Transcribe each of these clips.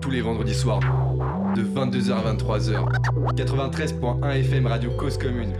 Tous les vendredis soirs, de 22h à 23h. 93.1 FM Radio Cause Commune.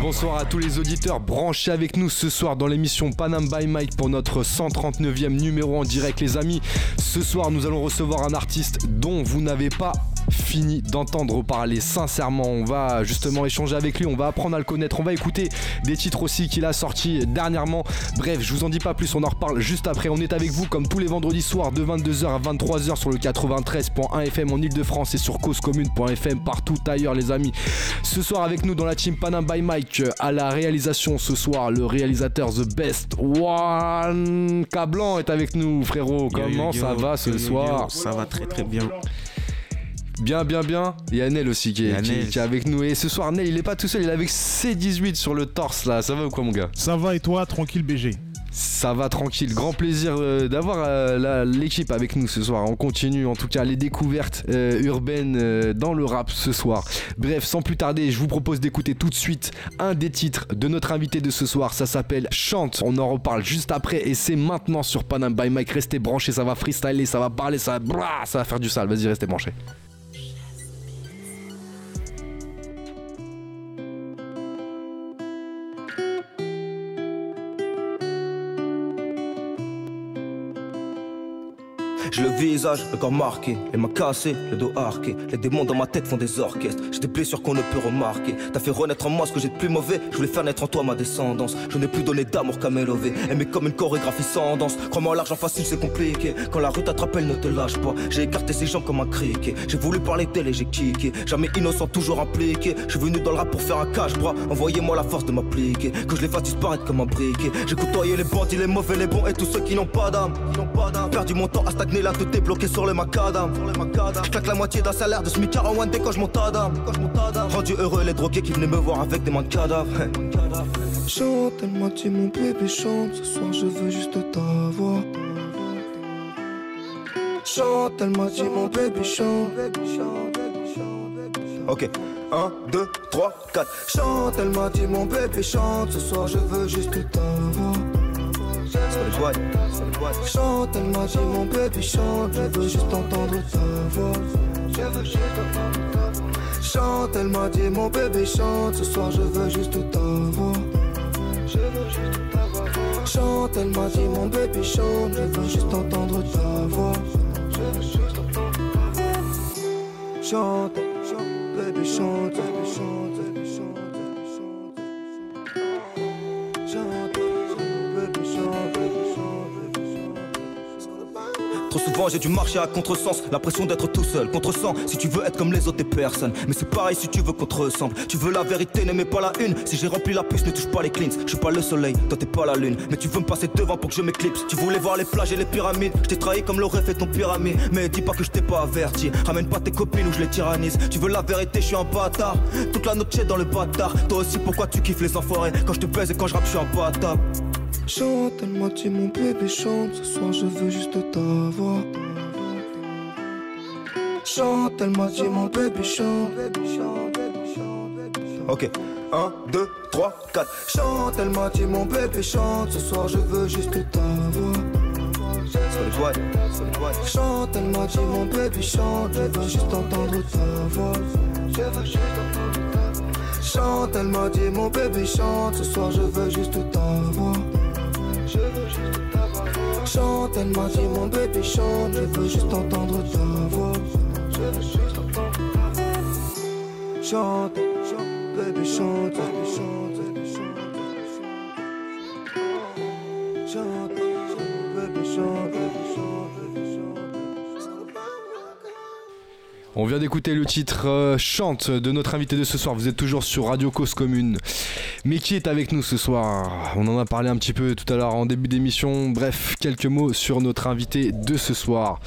Bonsoir à tous les auditeurs branchés avec nous ce soir dans l'émission Panam by Mike pour notre 139e numéro en direct les amis. Ce soir nous allons recevoir un artiste dont vous n'avez pas fini d'entendre parler sincèrement. On va justement échanger avec lui, on va apprendre à le connaître, on va écouter des titres aussi qu'il a sortis dernièrement. Bref, je vous en dis pas plus, on en reparle juste après. On est avec vous comme tous les vendredis soirs de 22h à 23h sur le 93.1 FM en Ile-de-France et sur causecommune.fm partout ailleurs les amis. Ce soir avec nous dans la team Panam by Mike à la réalisation ce soir, le réalisateur The Best One Cablan est avec nous frérot. Comment ça va ce soir? Ça va très très bien. Bien, bien, bien. Il y a Nel aussi qui est, qui- qui est avec nous. Et ce soir, Nel, il est pas tout seul, il est avec C18 sur le torse là. Ça va ou quoi, mon gars? Ça va et toi, tranquille BG Ça va tranquille. Grand plaisir euh, d'avoir euh, l'équipe avec nous ce soir. On continue en tout cas les découvertes euh, urbaines euh, dans le rap ce soir. Bref, sans plus tarder, je vous propose d'écouter tout de suite un des titres de notre invité de ce soir. Ça s'appelle Chante. On en reparle juste après et c'est maintenant sur Panam by Mike. Restez branchés, ça va freestyler, ça va parler, ça va, brrr, ça va faire du sale. Vas-y, restez branchés. Le visage, le corps marqué, les mains cassées, le dos arqué. Les démons dans ma tête font des orchestres. J'ai des blessures qu'on ne peut remarquer. T'as fait renaître en moi ce que j'ai de plus mauvais. Je voulais faire naître en toi ma descendance. Je n'ai plus donné d'amour qu'à m'élever. Aimer comme une chorégraphie sans danse. Crois-moi, l'argent facile c'est compliqué. Quand la rue t'attrape, elle ne te lâche pas. J'ai écarté ses jambes comme un criquet. J'ai voulu parler d'elle et j'ai kické. Jamais innocent, toujours impliqué. Je suis venu dans le rap pour faire un cache-bras. Envoyez-moi la force de m'appliquer. Que je les fasse disparaître comme un briquet. J'ai côtoyé les bandits, les mauvais, les bons et tous ceux qui n'ont pas d'âme. Perdu mon temps à stagner là, tout est bloqué sur le macadam. Je claque la moitié d'un salaire de SMIC à one dès quand je monte. Rendu heureux les drogués qui venaient me voir avec des mains de cadavres. Chante, elle m'a dit mon bébé chante, ce soir je veux juste ta voix. Chante, elle m'a dit mon bébé chante. Ok, 1, 2, 3, 4. Chante, elle m'a dit mon bébé chante, ce soir je veux juste ta Chante, elle m'a dit mon bébé chante, je veux juste entendre ta voix. Je veux juste entendre ta voix. Chante, elle m'a dit mon bébé chante, ce soir je veux juste ta voix. Je veux juste ta voix. Chante, elle m'a dit mon bébé chante, je veux juste entendre ta voix. Je veux juste entendre ta voix. Chante, chante, bébé chante, bébé chante, souvent j'ai dû marcher à contresens, l'impression d'être tout seul, contresens. Si tu veux être comme les autres, t'es personne. Mais c'est pareil si tu veux qu'on te ressemble. Tu veux la vérité, n'aimez pas la une. Si j'ai rempli la puce, ne touche pas les cleans. Je suis pas le soleil, toi t'es pas la lune. Mais tu veux me passer devant pour que je m'éclipse. Tu voulais voir les plages et les pyramides. Je t'ai trahi comme l'aurait fait ton pyramide. Mais dis pas que je t'ai pas averti. Ramène pas tes copines ou je les tyrannise. Tu veux la vérité, je suis un bâtard. Toute la noche dans le bâtard. Toi aussi, pourquoi tu kiffes les enfoirés? Quand je te baise et quand je rappe, je suis un bâtard. Chante, elle m'a dit mon bébé chante, ce soir je veux juste ta voix. Chante, elle m'a dit mon bébé chante. Ok, 1, 2, 3, 4. Chante, elle m'a dit mon bébé chante, ce soir je veux juste ta boîtes. Chante, elle m'a dit mon bébé chante, je veux juste entendre ta voix. Je veux juste entendre ta voix. Chante, elle m'a dit mon bébé chante, ce soir je veux juste ta voix. Chante, elle m'a dit mon bébé chante, je veux juste entendre ta voix. Chante, chante, bébé chante, bébé chante, bébé chante, bébé chante, bébé chante. On vient d'écouter le titre euh, Chante de notre invité de ce soir. Vous êtes toujours sur Radio Cause Commune. Mais qui est avec nous ce soir? On en a parlé un petit peu tout à l'heure en début d'émission. Bref, quelques mots sur notre invité de ce soir.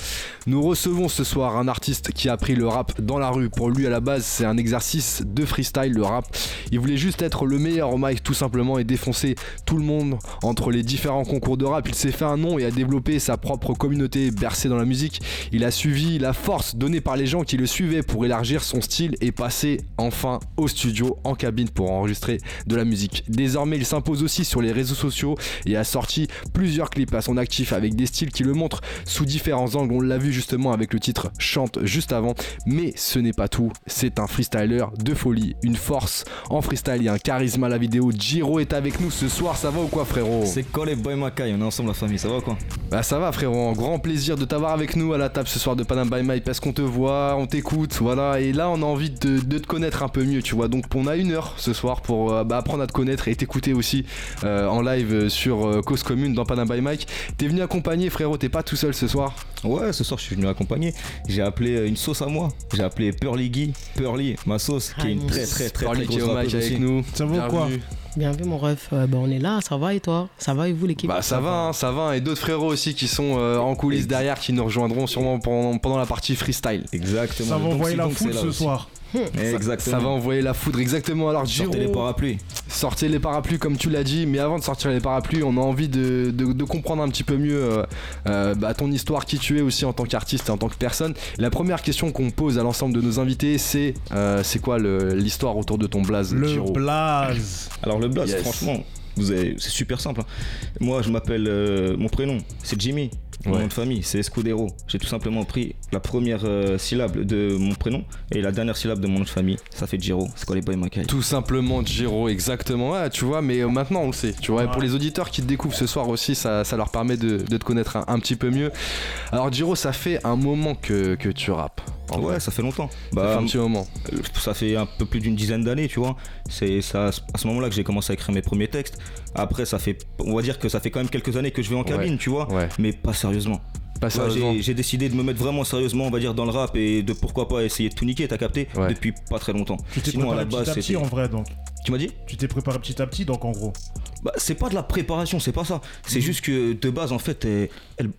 Nous recevons ce soir un artiste qui a pris le rap dans la rue. Pour lui, à la base, c'est un exercice de freestyle, le rap. Il voulait juste être le meilleur au mic, tout simplement, et défoncer tout le monde entre les différents concours de rap. Il s'est fait un nom et a développé sa propre communauté bercée dans la musique. Il a suivi la force donnée par les gens qui le suivaient pour élargir son style et passer enfin au studio, en cabine pour enregistrer de la la musique. Désormais, il s'impose aussi sur les réseaux sociaux et a sorti plusieurs clips à son actif avec des styles qui le montrent sous différents angles. On l'a vu justement avec le titre Chante juste avant. Mais ce n'est pas tout. C'est un freestyler de folie, une force en freestyle et un charisme à la vidéo. Giro est avec nous ce soir. Ça va ou quoi, frérot? C'est quoi les boy Makai On est ensemble, la famille. Ça va ou quoi? Bah, ça va, frérot. Un grand plaisir de t'avoir avec nous à la table ce soir de Panam by Mike parce qu'on te voit, on t'écoute, voilà. Et là, on a envie de, de te connaître un peu mieux, tu vois. Donc, on a une heure ce soir pour euh, bah, apprendre à te connaître et t'écouter aussi euh, en live sur euh, Cause Commune dans Panam by Mike. T'es venu accompagner, frérot. T'es pas tout seul ce soir? Ouais, ce soir, je suis venu accompagner. J'ai appelé euh, une sauce à moi. J'ai appelé Pearly Guy. Pearly, ma sauce, qui est une très, très, très, très qui est grosse rappeuse avec aussi. nous. Ça va ou quoi? Bienvenue. Bien vu mon ref, Euh, bah, on est là, ça va et toi? Ça va et vous l'équipe? Bah ça va, hein, ça va. Et d'autres frérots aussi qui sont euh, en coulisses derrière, qui nous rejoindront sûrement pendant, pendant la partie freestyle. Exactement. Ça va envoyer la foule ce aussi. soir. Exactement. Ça va envoyer la foudre exactement. Alors Giro, Sortez les parapluies. sortez les parapluies comme tu l'as dit, mais avant de sortir les parapluies, on a envie de, de- de comprendre un petit peu mieux euh, euh, bah, ton histoire, qui tu es aussi en tant qu'artiste et en tant que personne. La première question qu'on pose à l'ensemble de nos invités, c'est euh, c'est quoi l'histoire autour de ton blaze, Le Giro blaze. Alors, le blaze, Yes. franchement, vous avez- c'est super simple. hein. Moi, je m'appelle. euh, mon prénom, c'est Jimmy. Mon Ouais. nom de famille, c'est Escudero. J'ai tout simplement pris la première euh, syllabe de mon prénom et la dernière syllabe de mon nom de famille. Ça fait Giro. C'est quoi les boy Makai Tout simplement Giro, exactement. Ouais, tu vois, mais euh, maintenant on le sait. Tu vois, Et pour les auditeurs qui te découvrent ce soir aussi, ça, ça leur permet de, de te connaître un, un petit peu mieux. Alors Giro, ça fait un moment que, que tu rappes. en vrai. Ouais, ça fait longtemps. Ça Bah, fait un petit moment. Euh, ça fait un peu plus d'une dizaine d'années, tu vois. C'est à ce moment-là que j'ai commencé à écrire mes premiers textes. Après, ça fait, on va dire que ça fait quand même quelques années que je vais en cabine, tu vois. Ouais, Mais pas sérieusement. Ouais, j'ai- décidé de me mettre vraiment sérieusement, on va dire, dans le rap et de pourquoi pas essayer de tout niquer, t'as capté Ouais. Depuis pas très longtemps. Tu t'es Sinon, à la préparé petit base, à petit en vrai donc. Tu m'as dit? Tu t'es préparé petit à petit donc en gros. Bah, c'est pas de la préparation, c'est pas ça. C'est Mhm. juste que de base, en fait, elle-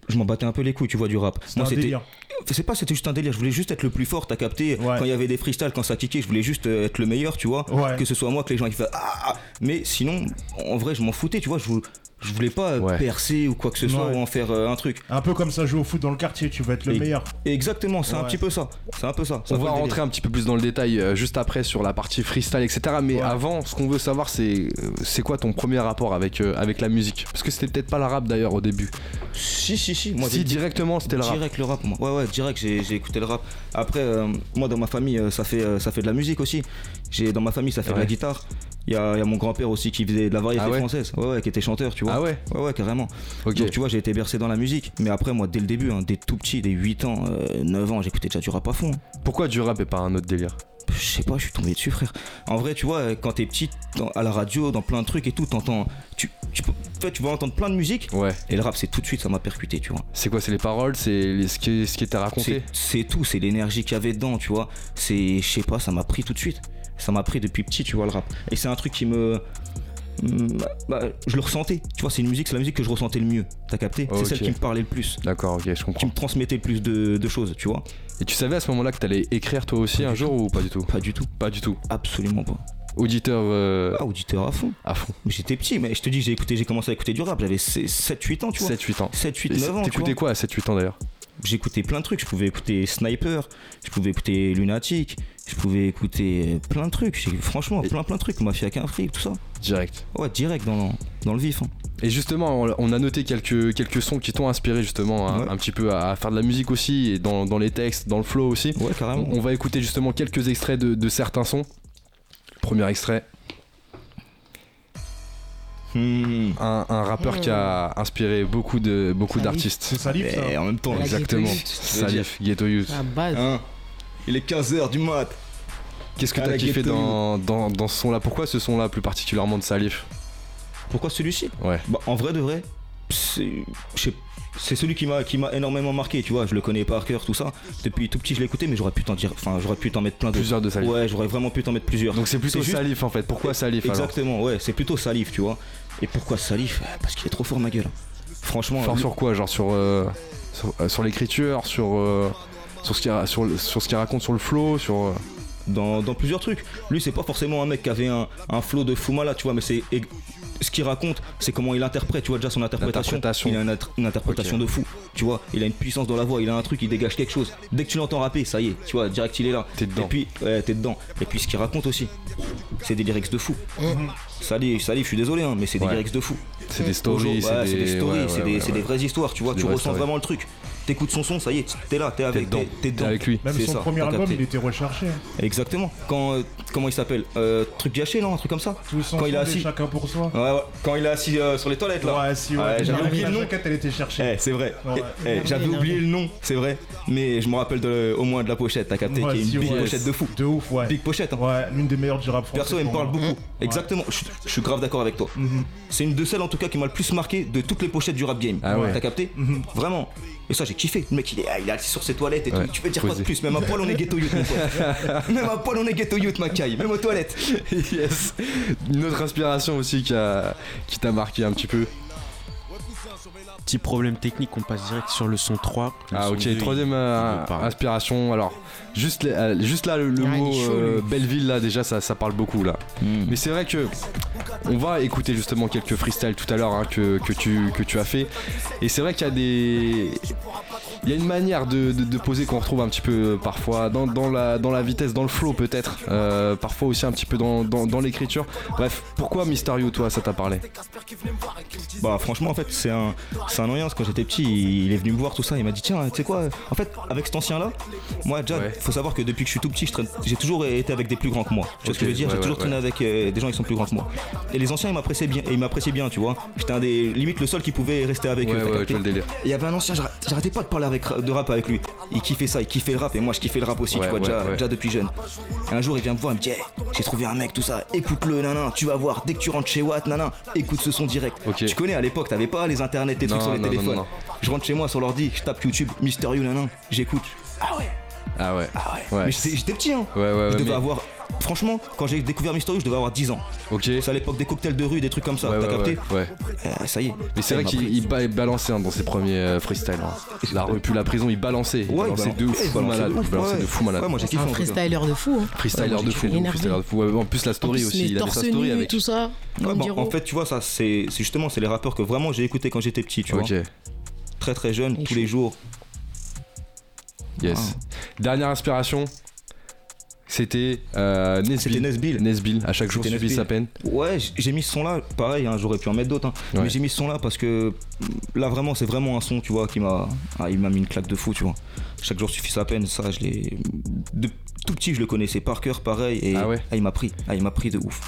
je m'en battais un peu les couilles, tu vois, du rap. C'est un c'était. délire. C'est pas, c'était juste un délire. Je voulais juste être le plus fort, t'as capté. Ouais. Quand il y avait des freestyles, quand ça kickait, je voulais juste euh, être le meilleur, tu vois. Ouais. Que ce soit moi, que les gens qui fassent ah, ah. Mais sinon, en vrai, je m'en foutais, tu vois. Je, je voulais pas euh, Ouais. percer ou quoi que ce soit Ouais. ou en faire euh, un truc. Un peu comme ça jouer au foot dans le quartier, tu vas être le Et- meilleur. Exactement, c'est un petit peu ça. C'est un peu ça. Ça On va rentrer délire. un petit peu plus dans le détail euh, juste après sur la partie freestyle, etc. Mais Ouais. avant, ce qu'on veut savoir, c'est c'est quoi ton premier rapport avec, euh, avec la musique? Parce que c'était peut-être pas la rap d'ailleurs au début. Si, si, si. Moi, si directement c'était le rap. Direct le rap, moi. Ouais, ouais, direct, j'ai j'ai écouté le rap. Après, euh, moi, dans ma famille, ça fait, euh, ça fait de la musique aussi. J'ai Dans ma famille, ça fait de la guitare. Il y a, il y a mon grand-père aussi qui faisait de la variété Ah ouais française. Ouais, ouais, qui était chanteur, tu vois. Ah ouais Ouais, ouais, carrément. Ok. Donc, tu vois, j'ai été bercé dans la musique. Mais après, moi, dès le début, hein, dès tout petit, dès 8 ans, euh, 9 ans, j'écoutais déjà du rap à fond. Pourquoi du rap et pas un autre délire? Je sais pas, je suis tombé dessus, frère. En vrai, tu vois, euh, quand t'es petit, à la radio, dans plein de trucs et tout, t'entends. Tu, tu, fait, tu vas entendre plein de musique. Ouais. Et le rap, c'est tout de suite, ça m'a percuté, tu vois. C'est quoi C'est les paroles C'est ce, qui, ce qui était raconté? C'est tout, c'est l'énergie qu'il y avait dedans, tu vois. C'est, je sais pas, ça m'a pris tout de suite. Ça m'a pris depuis petit, tu vois, le rap. Et c'est un truc qui me. Mm, bah, bah, je le ressentais, tu vois, c'est une musique, c'est la musique que je ressentais le mieux. T'as capté? C'est celle qui me parlait le plus, D'accord, ok, je qui comprends. me transmettait le plus de, de choses, tu vois. Et tu savais à ce moment-là que t'allais écrire toi aussi Pas un jour ou pas du tout? Pas du tout, Pas du tout. absolument pas. Auditeur euh, Ah, auditeur à fond. à fond. Mais J'étais petit, mais je te dis, j'ai écouté, j'ai commencé à écouter du rap, j'avais 7-8 ans, tu vois. 7-8 ans. 7, 8, Et 9 ans. T'écoutais quoi à 7-8 ans d'ailleurs? J'écoutais plein de trucs. Je pouvais écouter Sniper, je pouvais écouter Lunatic, je pouvais écouter euh, plein de trucs. Franchement, plein plein de trucs. Mafia qu'un fric, tout ça. Direct. Ouais, direct dans, dans le vif. hein. Et justement, on- a noté quelques, quelques sons qui t'ont inspiré justement un, Ouais. un petit peu à, à faire de la musique aussi, et dans, dans les textes, dans le flow aussi. Ouais, carrément. On, on va écouter justement quelques extraits de, de certains sons. Premier extrait, Hmm. un, un rappeur qui a inspiré beaucoup de beaucoup Salif. d'artistes. C'est salif ça. Et en même temps, La Exactement. Salif, Ghetto Youth. La base. hein, il est 15h du mat. Qu'est-ce que Ah, t'as kiffé dans, dans, dans ce son-là? Pourquoi ce son-là plus particulièrement de Salif? Pourquoi celui-ci? Ouais. Bah, en vrai de vrai, c'est je sais- c'est celui qui m'a qui m'a énormément marqué, tu vois. Je le connais par cœur, tout ça. Depuis tout petit, je écouté, mais j'aurais pu t'en dire. Enfin, j'aurais pu t'en mettre plein d'autres. Plusieurs de Salif. Ouais, j'aurais vraiment pu t'en mettre plusieurs. Donc c'est plutôt juste- Salif en fait. Pourquoi Salif alors Exactement, ouais, c'est plutôt Salif, tu vois. Et pourquoi Salif? Parce qu'il est trop fort, ma gueule. Franchement, Fort lui- sur quoi? Genre sur, euh, sur, euh, sur l'écriture, sur, euh, sur, ce qu'il sur ce qu'il raconte sur le flow, sur. Dans, dans plusieurs trucs. Lui, c'est pas forcément un mec qui avait un, un flow de Fumala, tu vois, mais c'est ce qu'il raconte, c'est comment il interprète, tu vois, déjà son interprétation. L'interprétation. Il a une, inter- une interprétation de fou, tu vois. Il a une puissance dans la voix, il a un truc, il dégage quelque chose. Dès que tu l'entends rapper, ça y est, tu vois, direct il est là. T'es dedans. Et puis, ouais, t'es dedans. Et puis ce qu'il raconte aussi. c'est des lyrics de fou. Salif, Salif, je suis désolé, hein, mais c'est des lyrics de fou. C'est des stories, Ouais, c'est des stories, c'est des, vraies histoires, tu vois, tu ressens vraiment le truc. T'écoutes son son, ça y est, t'es là, t'es avec, t'es- t'es t'es dedans. avec lui. Même C'est son ça, premier album, capté. il était recherché. Exactement. Quand, euh, comment il s'appelle euh, Truc gâché, non Un truc comme ça Tous Quand il est assis. chacun pour soi. Ouais, ouais. Quand il est assis euh, sur les toilettes là. Ouais, si, ouais. Ouais, j'avais La- oublié la le nom. jaquette, elle était cherchée. Eh, c'est vrai. Ouais. Eh, eh, J'avais oublié le nom, c'est vrai. Mais je me rappelle de- au moins de la pochette, t'as capté, Ouais, qui est une big ouais. pochette de fou. De ouf, ouais. Big pochette. hein. Ouais, l'une des meilleures du rap français. Perso, elle me parle beaucoup. Exactement, je, suis grave d'accord avec toi. Mhm. C'est une de celles en tout cas qui m'a le plus marqué de toutes les pochettes du rap game. Ah ouais. T'as capté Mhm. Vraiment. Et ça, j'ai kiffé. Le mec, il est, il est assis sur ses toilettes et tout. Tu peux dire quoi de plus? Même à poil, on est ghetto youth. Même à poil, on est ghetto youth, ma caille. Même aux toilettes. yes. Une autre inspiration aussi qui a- qui t'a marqué un petit peu. Petit problème technique, on passe direct sur le son 3. Le Ah son ok, 2, il- troisième euh, inspiration. Alors, juste, euh, juste là, le, Ah, mot euh. Belleville, là, déjà, ça, ça parle beaucoup, là. Mais c'est vrai que on va écouter justement quelques freestyles tout à l'heure hein, que, que tu, que tu as fait. Et c'est vrai qu'il y a des. Il y a une manière de, de- de poser qu'on retrouve un petit peu parfois dans, dans la, dans la vitesse, dans le flow peut-être, euh, parfois aussi un petit peu dans, dans, dans l'écriture. Bref, pourquoi Mysterio, toi, ça t'a parlé? Bah franchement en fait c'est un c'est un noyance quand j'étais petit il est venu me voir tout ça il m'a dit tiens tu sais quoi en fait avec cet ancien là moi déjà Ouais. faut savoir que depuis que je suis tout petit je traîne- j'ai toujours été avec des plus grands que moi. Tu vois ce que je veux dire? Ouais, j'ai toujours ouais. traîné avec euh, des gens qui sont plus grands que moi. Et les anciens ils m'appréciaient bien et ils m'appréciaient bien tu vois. J'étais un des limite le seul qui pouvait rester avec eux il y avait un ancien, j'arr- j'arrêtais pas de parler avec, de rap avec lui. Il kiffait ça, il kiffait le rap et moi je kiffais le rap aussi, Ouais, tu vois, ouais, déjà, ouais. déjà depuis jeune. Et un jour il vient me voir, il me dit Hey, J'ai trouvé un mec, tout ça, écoute-le, nanan, tu vas voir, dès que tu rentres chez Watt, nanan, écoute ce son direct. Ok. Tu connais à l'époque, t'avais pas les internets, les trucs sur les non, téléphones. non. Je rentre chez moi sur l'ordi, je tape YouTube, Mysterio, nanan, j'écoute. Ah ouais, Ah ouais. ah ouais. Ouais. Mais j'étais j'étais petit, hein. Ouais, ouais, ouais. je devais mais- avoir. Franchement, quand j'ai découvert Mysterio, je devais avoir 10 ans. Ok. C'est à l'époque des cocktails de rue, des trucs comme ça, Ouais, t'as ouais, capté ouais, ouais. Euh, Ça y est. Mais c'est vrai qu'il ba- balançait hein, dans ses premiers euh, freestyles. hein. La rue, puis la prison, il balançait. Il Ouais, balançait il de fou malade. Il balançait de fou malade. Ouais, moi j'ai kiffé Un freestyler de fou. Hein. Freestyler de fou. kiffé. freestyler de fou. Ouais, En plus, la story aussi. Il avait torse sa story avec. tout ça. En fait, tu vois, ça, c'est justement, c'est les rappeurs que vraiment j'ai écouté quand j'étais petit, tu Ok, vois. Très très jeune, Et tous les jours. yes. Dernière inspiration, c'était euh, Nesbill. Nesbill. Nesbill, à chaque jour Nesbill. sa peine. Ouais, j'ai mis ce son là, pareil, hein, j'aurais pu en mettre d'autres, hein, Ouais. mais j'ai mis ce son là parce que mm, là vraiment, c'est vraiment un son, tu vois, qui m'a. Ah, il m'a mis une claque de fou, tu vois. Chaque jour suffit sa peine, ça, je l'ai. De tout petit, je le connaissais par cœur, pareil, et Ah ouais il m'a pris, ah, il m'a pris de ouf.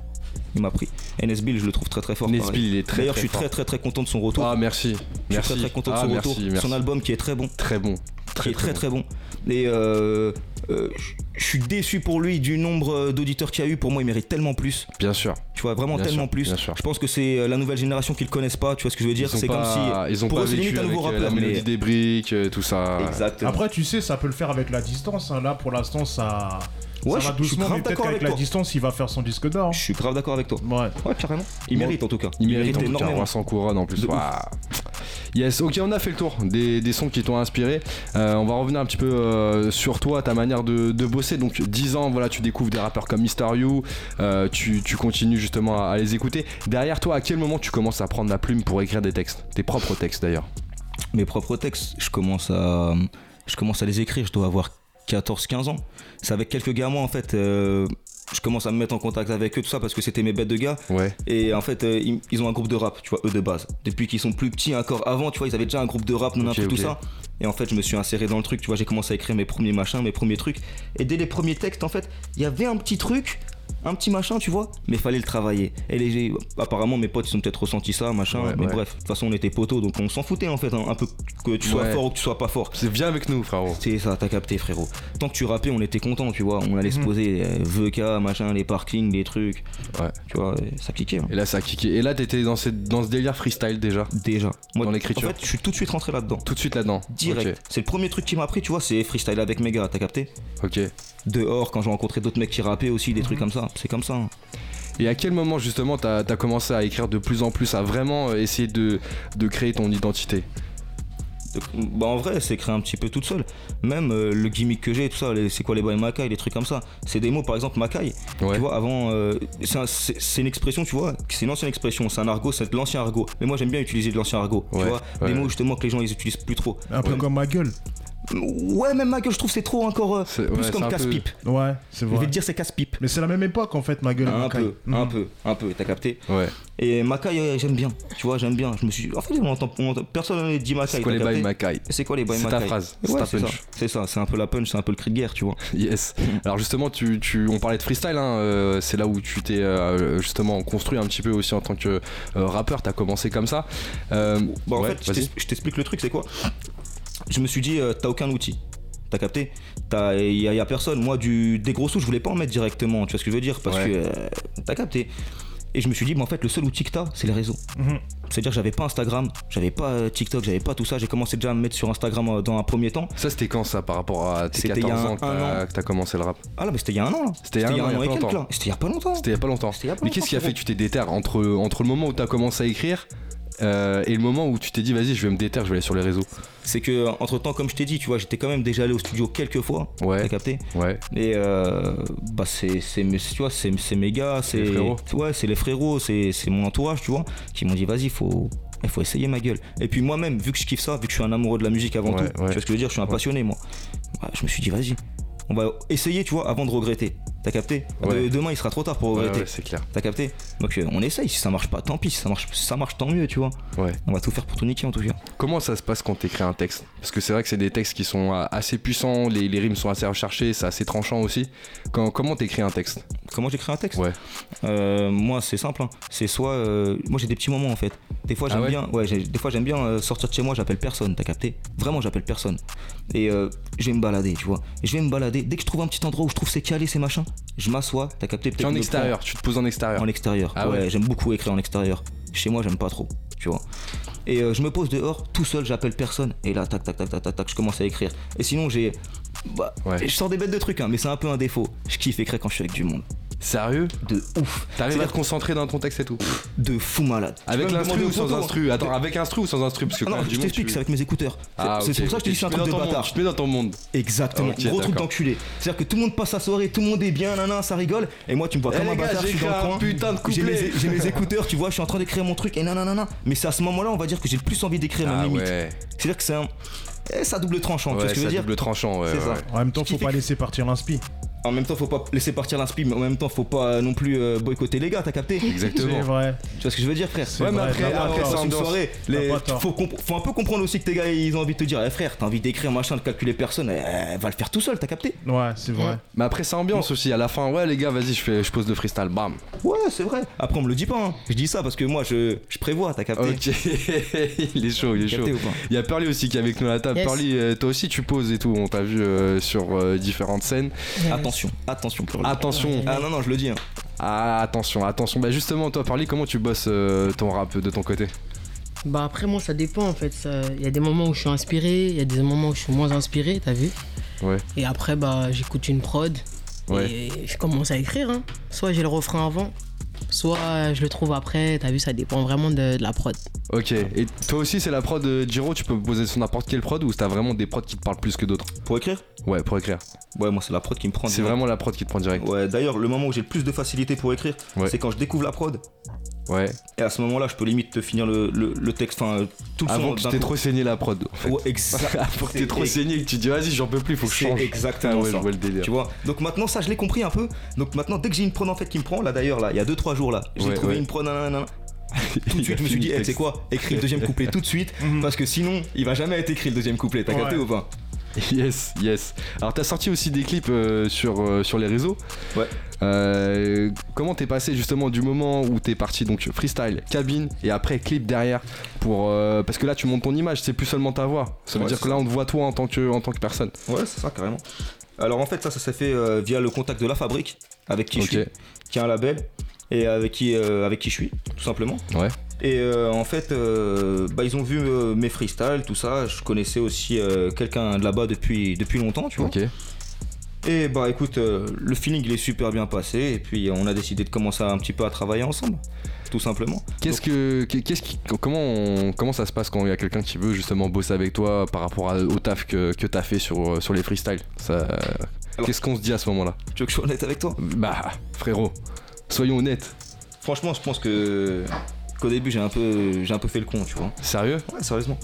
Il m'a pris. Et Nesbill, je le trouve très très fort. Nesbill, il est très D'ailleurs, très je suis fort. très très très content de son retour. Ah, merci. je suis Merci. très très content de Ah, son merci, retour. merci. Son album qui est très bon. Très bon. qui est très très bon. Et euh, euh, je suis déçu pour lui du nombre d'auditeurs qu'il y a eu. Pour moi, il mérite tellement plus. Bien sûr. Tu vois, vraiment Bien tellement sûr, plus. Je pense que c'est euh, la nouvelle génération qui le connaissent pas. Tu vois ce que je veux dire Ils ont C'est comme pas, si. ils ont pour pas eux, c'est vécu limite un avec nouveau euh, la rappeur. mélodie mais- des briques, euh, tout ça. Exactement. Après, tu sais, ça peut le faire avec la distance. hein. Là, pour l'instant, ça, Ouais, ça je- suis mais peut-être d'accord qu'avec avec la toi. distance, il va faire son disque d'or. Je suis grave d'accord avec toi. Ouais. Ouais, carrément. Il mérite en tout cas. Il mérite en tout cas, couronne en plus. De ouf. Waouh. Yes, ok, on a fait le tour des, sons qui t'ont inspiré. Euh, on va revenir un petit peu euh, sur toi, ta manière de, bosser. Donc, 10 ans, voilà, tu découvres des rappeurs comme Mister You, euh, tu, continues justement à, à les écouter. Derrière toi, à quel moment tu commences à prendre la plume pour écrire des textes? Tes propres textes d'ailleurs Mes propres textes, je commence à, je commence à les écrire. Je dois avoir 14-15 ans. C'est avec quelques gamins en fait. Je commence à me mettre en contact avec eux, tout ça, parce que c'était mes bêtes de gars. Ouais. Et en fait, euh, ils, ils ont un groupe de rap, tu vois, eux de base. Depuis qu'ils sont plus petits encore avant, tu vois, ils avaient déjà un groupe de rap, non, tout ça. Et en fait, je me suis inséré dans le truc, tu vois, j'ai commencé à écrire mes premiers machins, mes premiers trucs. Et dès les premiers textes, en fait, il y avait un petit truc, un petit machin, tu vois, mais fallait le travailler. Et les, apparemment, mes potes, ils ont peut-être ressenti ça, machin. Ouais, mais ouais. bref, de toute façon, on était potos, donc on s'en foutait, en fait, hein, un peu que tu sois Ouais. fort ou que tu sois pas fort. C'est viens avec nous, frérot. C'est ça, t'as capté, frérot. Tant que tu rappais, on était content, tu vois. On allait se poser, euh, VK, machin, les parkings, les trucs. Ouais. Tu vois, ça cliquait. hein. Et là, ça a kické. Et là, t'étais dans, ce délire freestyle déjà? Déjà. Dans l'écriture. En fait, je suis tout de suite rentré là-dedans. Tout de suite là-dedans. Direct. C'est le premier truc qui m'a pris, tu vois, c'est freestyle avec mes gars, t'as capté? Ok. Dehors, quand j'ai rencontré d'autres mecs qui rappaient aussi, des trucs comme ça. C'est comme ça. hein. Et à quel moment justement t'as as commencé à écrire de plus en plus, à vraiment euh, essayer de, de créer ton identité? Bah en vrai, c'est créé un petit peu toute seule. Même euh, le gimmick que j'ai, tout ça, c'est quoi les boys Makai, les trucs comme ça. C'est des mots, par exemple, Makai. Ouais. Tu vois, avant, euh, c'est un- c'est c'est une expression, tu vois, c'est une ancienne expression, c'est un argot, c'est de l'ancien argot. Mais moi, j'aime bien utiliser de l'ancien argot. Ouais, Tu vois, ouais. des mots justement que les gens ils utilisent plus trop. Un peu Ouais. comme ma gueule. Ouais, même ma gueule, je trouve c'est trop encore euh, C'est- plus ouais, c'est comme peu- casse-pipe. Ouais, c'est Je vais vrai. te dire c'est casse-pipe. Mais c'est la même époque en fait, ma gueule. et Un peu, un Mhm. peu, un peu, t'as capté. Ouais. Et Makai, euh, j'aime bien. Tu vois, j'aime bien. Je me suis. En fait, on entend, on entend- personne ne dit Makai. C'est quoi les bails Makai C'est quoi les bails C'est ta Makai phrase, c'est Ouais, ta c'est ça. punch. C'est ça, c'est un peu la punch, c'est un peu le cri de guerre, tu vois. Yes. Alors justement, tu, tu, on parlait de freestyle, hein, euh, c'est là où tu t'es euh, justement construit un petit peu aussi en tant que rappeur, t'as commencé comme ça. Euh, Bah, en ouais, fait, je t'explique le truc, c'est quoi Je me suis dit, euh, t'as aucun outil. T'as capté? Il y, a- y a personne. Moi, du, des gros sous, je voulais pas en mettre directement. Tu vois ce que je veux dire? Parce Ouais. que euh, t'as capté. Et je me suis dit, mais en fait, le seul outil que t'as, c'est les réseaux. Mhm. C'est-à-dire, j'avais pas Instagram, j'avais pas euh, TikTok, j'avais pas tout ça. J'ai commencé déjà à me mettre sur Instagram euh, dans un premier temps. Ça c'était quand ça par rapport à tes C'était il y a 14 un- ans que t'as- an. que t'as commencé le rap? Ah là, mais c'était il y a un an là. C'était il y a un an, et quelques là. C'était il y a pas longtemps. C'était il y a pas longtemps. Mais qu'est-ce qui a fait que tu t'es déterre entre, entre le moment où t'as commencé à écrire euh, et le moment où tu t'es dit vas-y je vais me déterre, je vais aller sur les réseaux C'est que, entre temps, comme je t'ai dit, tu vois, j'étais quand même déjà allé au studio quelques fois. Ouais. T'as capté Ouais. Et euh, bah c'est c'est mes- tu vois c'est c'est mes gars c'est Les frérots. ouais c'est les frérots c'est c'est mon entourage tu vois qui m'ont dit vas-y faut il faut essayer ma gueule et puis moi-même vu que je kiffe ça vu que je suis un amoureux de la musique avant Ouais, tout ouais. tu vois ce que je veux dire je suis un passionné moi Bah, je me suis dit vas-y on va essayer tu vois avant de regretter t'as capté De- demain il sera trop tard pour regretter. ouais, c'est clair. t'as capté donc euh, on essaye. Si ça marche pas tant pis. Si ça marche si ça marche tant mieux tu vois. Ouais. on va tout faire pour tout niquer en tout cas. Comment ça se passe quand t'écris un texte? Parce que c'est vrai que c'est des textes qui sont euh, assez puissants, les, les rimes sont assez recherchées, c'est assez tranchant aussi. Quand, comment t'écris un texte? Comment j'écris un texte? Ouais. Euh, moi c'est simple hein. c'est soit euh, moi j'ai des petits moments en fait. Des fois Ah j'aime bien ouais des fois j'aime bien sortir de chez moi. J'appelle personne. T'as capté? Vraiment j'appelle personne. Et euh, je vais me balader tu vois. Je vais me balader. Dès que je trouve un petit endroit où je trouve c'est calé c'est machin je m'assois t'as capté Tu es peut-être en extérieur, tu te poses en extérieur. en extérieur Ah ouais, ouais. j'aime beaucoup écrire en extérieur chez moi j'aime pas trop tu vois et euh, je me pose dehors tout seul j'appelle personne et là tac tac tac tac tac tac je commence à écrire et sinon j'ai bah, Ouais. je sors des bêtes de trucs hein, mais c'est un peu un défaut je kiffe écrire quand je suis avec du monde Sérieux de ouf T'arrives à te concentrer dans ton texte et tout de fou malade Avec l'instru ou sans instru hein. Attends, avec instru ou sans instru Parce que Ah quand non, je t'explique, c'est avec mes écouteurs. C'est Ah, c'est pour ça que je te dis c'est un tu te truc de bâtard. Tu te mets dans ton monde. Exactement, gros truc d'enculé. C'est-à-dire que tout le monde passe sa soirée, tout le monde est bien, nanana, ça rigole. Et moi, tu me vois Eh, comme un bâtard, je suis dans le un coin. putain de J'ai couplet. mes, j'ai mes écouteurs, tu vois, je suis en train d'écrire mon truc et nanana. Mais c'est à ce moment-là, on va dire que j'ai le plus envie d'écrire, Ah limite. ouais. C'est-à-dire que c'est un. Eh, ça double tranchant, tu vois ce que je veux dire? double tranchant, ouais. En même temps, faut pas laisser partir l'inspi. En même temps, faut pas laisser partir l'inspi, mais en même temps, faut pas non plus euh, boycotter les gars, t'as capté Tu Exactement. C'est vrai. vois ce que je veux dire, frère? C'est Ouais, mais après- Dans une soirée, les- faut, faut un peu comprendre aussi que tes gars ils ont envie de te dire eh, frère t'as envie d'écrire machin de calculer personne eh, va le faire tout seul t'as capté? Ouais, c'est vrai. Mais après, c'est ambiance aussi. À la fin, ouais, les gars, vas-y, je, fais, je pose le freestyle. Bam. Ouais, c'est vrai. Après, on me le dit pas. hein. Je dis ça parce que moi, je, je prévois, t'as capté? Ok. il est chaud, il est chaud. Il y a Pearly aussi qui est avec nous à la table. Yes. Pearly, euh, toi aussi, tu poses et tout. On t'a vu euh, sur euh, différentes scènes. Attention, attention, pour le- Attention. Ah non, non, je le dis. hein. Ah, attention, attention. Bah, justement, toi, Pearly, comment tu bosses euh, ton rap de ton côté? Bah après moi ça dépend en fait. Ça- Il y a des moments où je suis inspiré, il y a des moments où je suis moins inspiré, t'as vu? Ouais. Et après bah j'écoute une prod Ouais. et je commence à écrire. hein. Soit j'ai le refrain avant, soit je le trouve après, t'as vu ça dépend vraiment de, de la prod. Ok. Et toi aussi, c'est la prod de Giro Tu peux poser sur n'importe quelle prod ou t'as vraiment des prods qui te parlent plus que d'autres? Pour écrire? Ouais, pour écrire. Ouais, moi, c'est la prod qui me prend. C'est direct. vraiment la prod qui te prend direct. Ouais, d'ailleurs, le moment où j'ai le plus de facilité pour écrire, Ouais. c'est quand je découvre la prod. Ouais. Et à ce moment-là, je peux limite te finir le, le, le texte, enfin, tout le son. Avant que tu coup. trop saigné la prod. En fait. Ouais, exact. Avant que C'est trop saigné et que tu dis vas-y, j'en peux plus, faut que je C'est change. exactement Ah ouais, ça. je vois le délire. Tu vois? Donc maintenant, ça, je l'ai compris un peu. Donc maintenant, dès que j'ai une prod en fait qui me prend, là d'ailleurs, là, il y a 2-3 jours là, j'ai Ouais, trouvé ouais. une prod, nanana. tout de suite, je me suis dit, le eh, tu sais texte. quoi, écris le deuxième couplet tout de suite, Mhm. parce que sinon, il va jamais être écrit le deuxième couplet. T'as Ouais. capté ou pas? Yes, yes. Alors t'as sorti aussi des clips euh, sur, euh, sur les réseaux. Ouais. Euh, comment t'es passé justement du moment où t'es parti donc freestyle, cabine et après clip derrière pour euh, parce que là tu montes ton image, c'est plus seulement ta voix. Ça veut Ouais, dire que là on te voit toi en tant que en tant que personne. Ouais, c'est ça, carrément. Alors en fait, ça, ça s'est fait via le contact de la fabrique, avec qui je suis, qui a un label, et avec qui, avec qui je suis, tout simplement. Ouais. Et euh, en fait, euh, bah, ils ont vu euh, mes freestyles, tout ça. Je connaissais aussi quelqu'un de là-bas depuis, depuis longtemps, tu vois. Et bah écoute, le feeling il est super bien passé, et puis on a décidé de commencer un petit peu à travailler ensemble, tout simplement. Qu'est-ce que qu'est-ce qui comment on- comment ça se passe quand il y a quelqu'un qui veut justement bosser avec toi par rapport à- au taf que, que t'as fait sur sur les freestyles? Ça Qu'est-ce qu'on se dit à ce moment-là? Tu veux que je sois honnête avec toi? Bah frérot, soyons honnêtes. Franchement, je pense que qu'au début j'ai un peu j'ai un peu fait le con, tu vois. Sérieux? Ouais, sérieusement.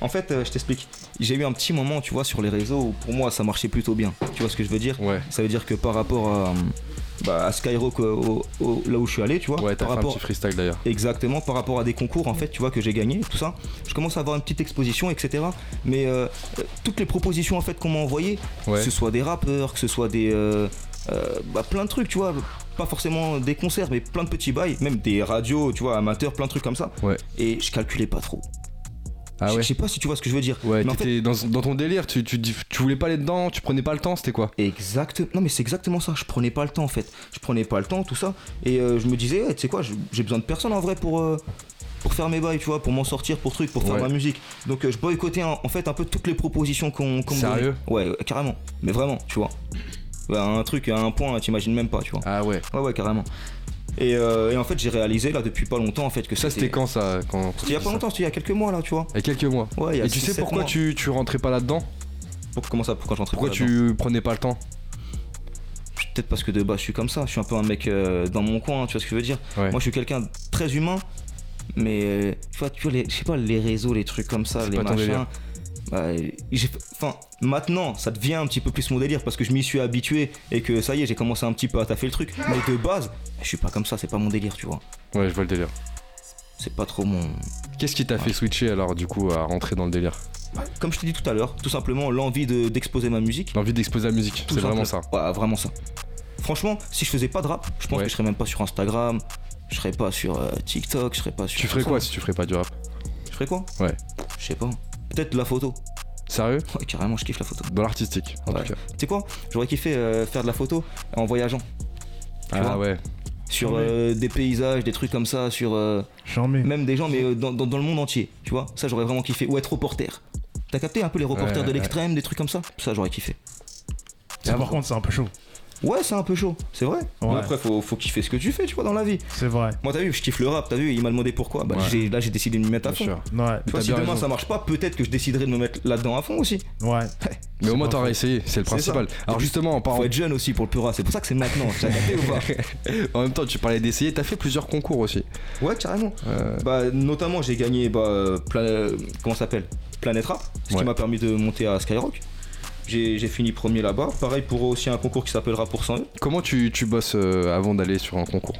En fait, euh, je t'explique. J'ai eu un petit moment, tu vois, sur les réseaux où pour moi ça marchait plutôt bien. Tu vois ce que je veux dire? Ouais. Ça veut dire que par rapport à, bah, à Skyrock, euh, au- au- là où je suis allé, tu vois, Ouais, t'as par fait un rapport petit freestyle d'ailleurs. Exactement, par rapport à des concours en fait, tu vois, que j'ai gagné, tout ça. Je commence à avoir une petite exposition, etc. Mais euh, euh, toutes les propositions en fait qu'on m'a envoyées, Ouais. que ce soit des rappeurs, que ce soit des. euh, euh, bah, plein de trucs, tu vois. Pas forcément des concerts, mais plein de petits bails, même des radios, tu vois, amateurs, plein de trucs comme ça. Ouais. Et je calculais pas trop. Ah Je- ouais Je sais pas si tu vois ce que je veux dire. Ouais, mais en fait, t'étais dans, dans ton délire, tu, tu, tu voulais pas aller dedans, tu prenais pas le temps, c'était quoi? Exact. Non mais c'est exactement ça. Je prenais pas le temps en fait. Je prenais pas le temps, tout ça. Et euh, je me disais, eh, tu sais quoi, j'ai besoin de personne en vrai pour euh, pour faire mes bails, tu vois, pour m'en sortir, pour truc, pour faire Ouais. ma musique. Donc euh, je boycottais en, en fait un peu toutes les propositions qu'on qu'on me donnait. Sérieux? Ouais, carrément. Mais vraiment, tu vois. Ouais, un truc à un point, t'imagines même pas, tu vois. Ah ouais. Ouais, ouais, carrément. Et, euh, et en fait, j'ai réalisé là depuis pas longtemps en fait que Ça, c'était quand ça quand, C'était il y a pas longtemps, c'était il y a quelques mois là, tu vois. Il y a quelques mois. Ouais, il y a Et tu sais pourquoi mois. tu, tu rentrais pas là-dedans? Comment ça Pourquoi Pourquoi pas tu prenais pas le temps? Peut-être parce que de base je suis comme ça, je suis un peu un mec euh, dans mon coin, tu vois ce que je veux dire? Ouais. Moi je suis quelqu'un de très humain, mais euh, tu vois, tu vois les, je sais pas, les réseaux, les trucs comme ça, les machins. Bah, j'ai- Enfin, maintenant ça devient un petit peu plus mon délire parce que je m'y suis habitué et que ça y est, j'ai commencé un petit peu à taffer le truc. Mais de base, je suis pas comme ça, c'est pas mon délire, tu vois. Ouais, je vois le délire. C'est pas trop mon. Qu'est-ce qui t'a fait switcher alors du coup à rentrer dans le délire? Comme je t'ai dit tout à l'heure, tout simplement l'envie de- d'exposer ma musique. L'envie d'exposer la musique, Tout c'est vraiment ça. Ouais, vraiment ça. Franchement, si je faisais pas de rap, je pense Ouais. que je serais même pas sur Instagram, je serais pas sur euh, TikTok, je serais pas sur. Tu ferais quoi si tu ferais pas du rap? Je ferais quoi? Ouais. Je sais pas. Peut-être de la photo. Sérieux? Ouais, carrément, je kiffe la photo. Dans l'artistique, en Ouais. tout cas. Tu sais quoi? J'aurais kiffé euh, faire de la photo en voyageant. Ah ouais. Sur euh, des paysages, des trucs comme ça, sur euh, J'en mets. même des gens, mais euh, dans, dans- dans le monde entier. Tu vois? Ça, j'aurais vraiment kiffé. Ou être reporter. T'as capté un peu les reporters Ouais, de ouais. l'extrême, des trucs comme ça? Ça, j'aurais kiffé. Ça, par contre, c'est un peu chaud. Ouais, c'est un peu chaud, c'est vrai. Mais après, faut, faut kiffer ce que tu fais, tu vois, dans la vie. C'est vrai. Moi, t'as vu, je kiffe le rap, t'as vu, il m'a demandé pourquoi. Bah, Ouais. là, j'ai décidé de m'y mettre à fond. sûr. Ouais. Tu vois, si demain raison. ça marche pas, peut-être que je déciderai de me mettre là-dedans à fond aussi. Ouais. Mais au moins faux. essayé, c'est le principal. Alors justement, en, Faut parlant- être jeune aussi pour le pura, c'est pour ça que c'est maintenant. T'as ou pas en même temps, tu parlais d'essayer, t'as fait plusieurs concours aussi. Ouais, carrément. Euh, Bah, notamment, j'ai gagné, bah, Pla- comment s'appelle? Planet Rap, ce Ouais. qui m'a permis de monter à Skyrock. J'ai fini premier là-bas. Pareil pour aussi un concours qui s'appelle Rap pour 100 E. comment tu, tu bosses euh, avant d'aller sur un concours?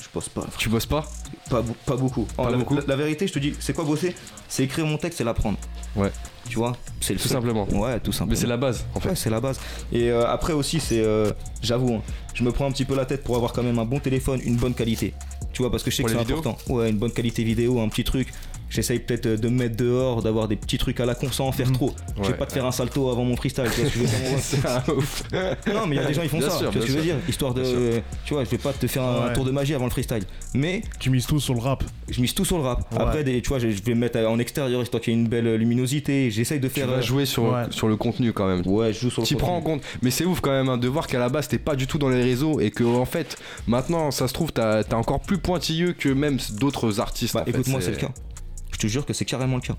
Je bosse pas, Tu bosses pas? Pas, pas beaucoup. Pas la, beaucoup? la- la vérité, je te dis, c'est quoi bosser? C'est écrire mon texte et l'apprendre. Ouais. Tu vois C'est le Tout seul. simplement. Ouais, tout simplement. Mais c'est la base en fait. Ouais, c'est la base. Et euh, après aussi, c'est, euh, j'avoue, hein, je me prends un petit peu la tête pour avoir quand même un bon téléphone, une bonne qualité. Tu vois, parce que je sais Pour que c'est important. Ouais, une bonne qualité vidéo, un petit truc. J'essaye peut-être euh, de me mettre dehors, d'avoir des petits trucs à la con sans en faire Mhm. trop. Je Ouais. vais pas te faire un salto avant mon freestyle. Tu vois ce que je veux dire. Non, mais il y a des gens, ils font Bien ça. sûr, tu vois ce que je veux dire Histoire de. Tu vois, je vais pas te faire un Ouais. tour de magie avant le freestyle. Mais Tu mises tout sur le rap. je mise tout sur le rap. Ouais. Après, des, tu vois, je je vais me mettre en extérieur histoire qu'il y ait une belle luminosité. J'essaye de Tu faire. vas euh, jouer sur, le contenu quand même. Ouais, je joue sur le T'y prends en contenu. compte. Mais c'est ouf quand même hein, de voir qu'à la base t'es pas du tout dans les réseaux et que en fait maintenant ça se trouve t'as encore plus pointilleux que même d'autres artistes. Bah écoute-moi, c'est le cas. Je te jure que c'est carrément le cas.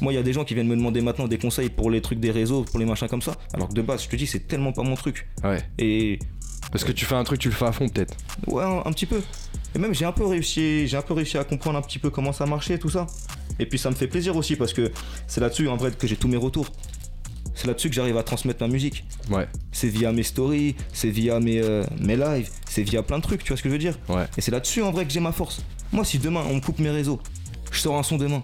Moi, il y a des gens qui viennent me demander maintenant des conseils pour les trucs des réseaux, pour les machins comme ça. Alors que de base, je te dis, c'est tellement pas mon truc. Ouais. Et Parce que tu fais un truc, tu le fais à fond peut-être. ouais, un, un petit peu. Et même, j'ai un peu réussi, j'ai un peu réussi à comprendre un petit peu comment ça marchait, tout ça. Et puis, ça me fait plaisir aussi parce que c'est là-dessus, en vrai, que j'ai tous mes retours. C'est là-dessus que j'arrive à transmettre ma musique. Ouais. C'est via mes stories, c'est via mes, euh, mes lives, c'est via plein de trucs, tu vois ce que je veux dire? Ouais. Et c'est là-dessus, en vrai, que j'ai ma force. Moi, si demain, on me coupe mes réseaux, je sors un son demain.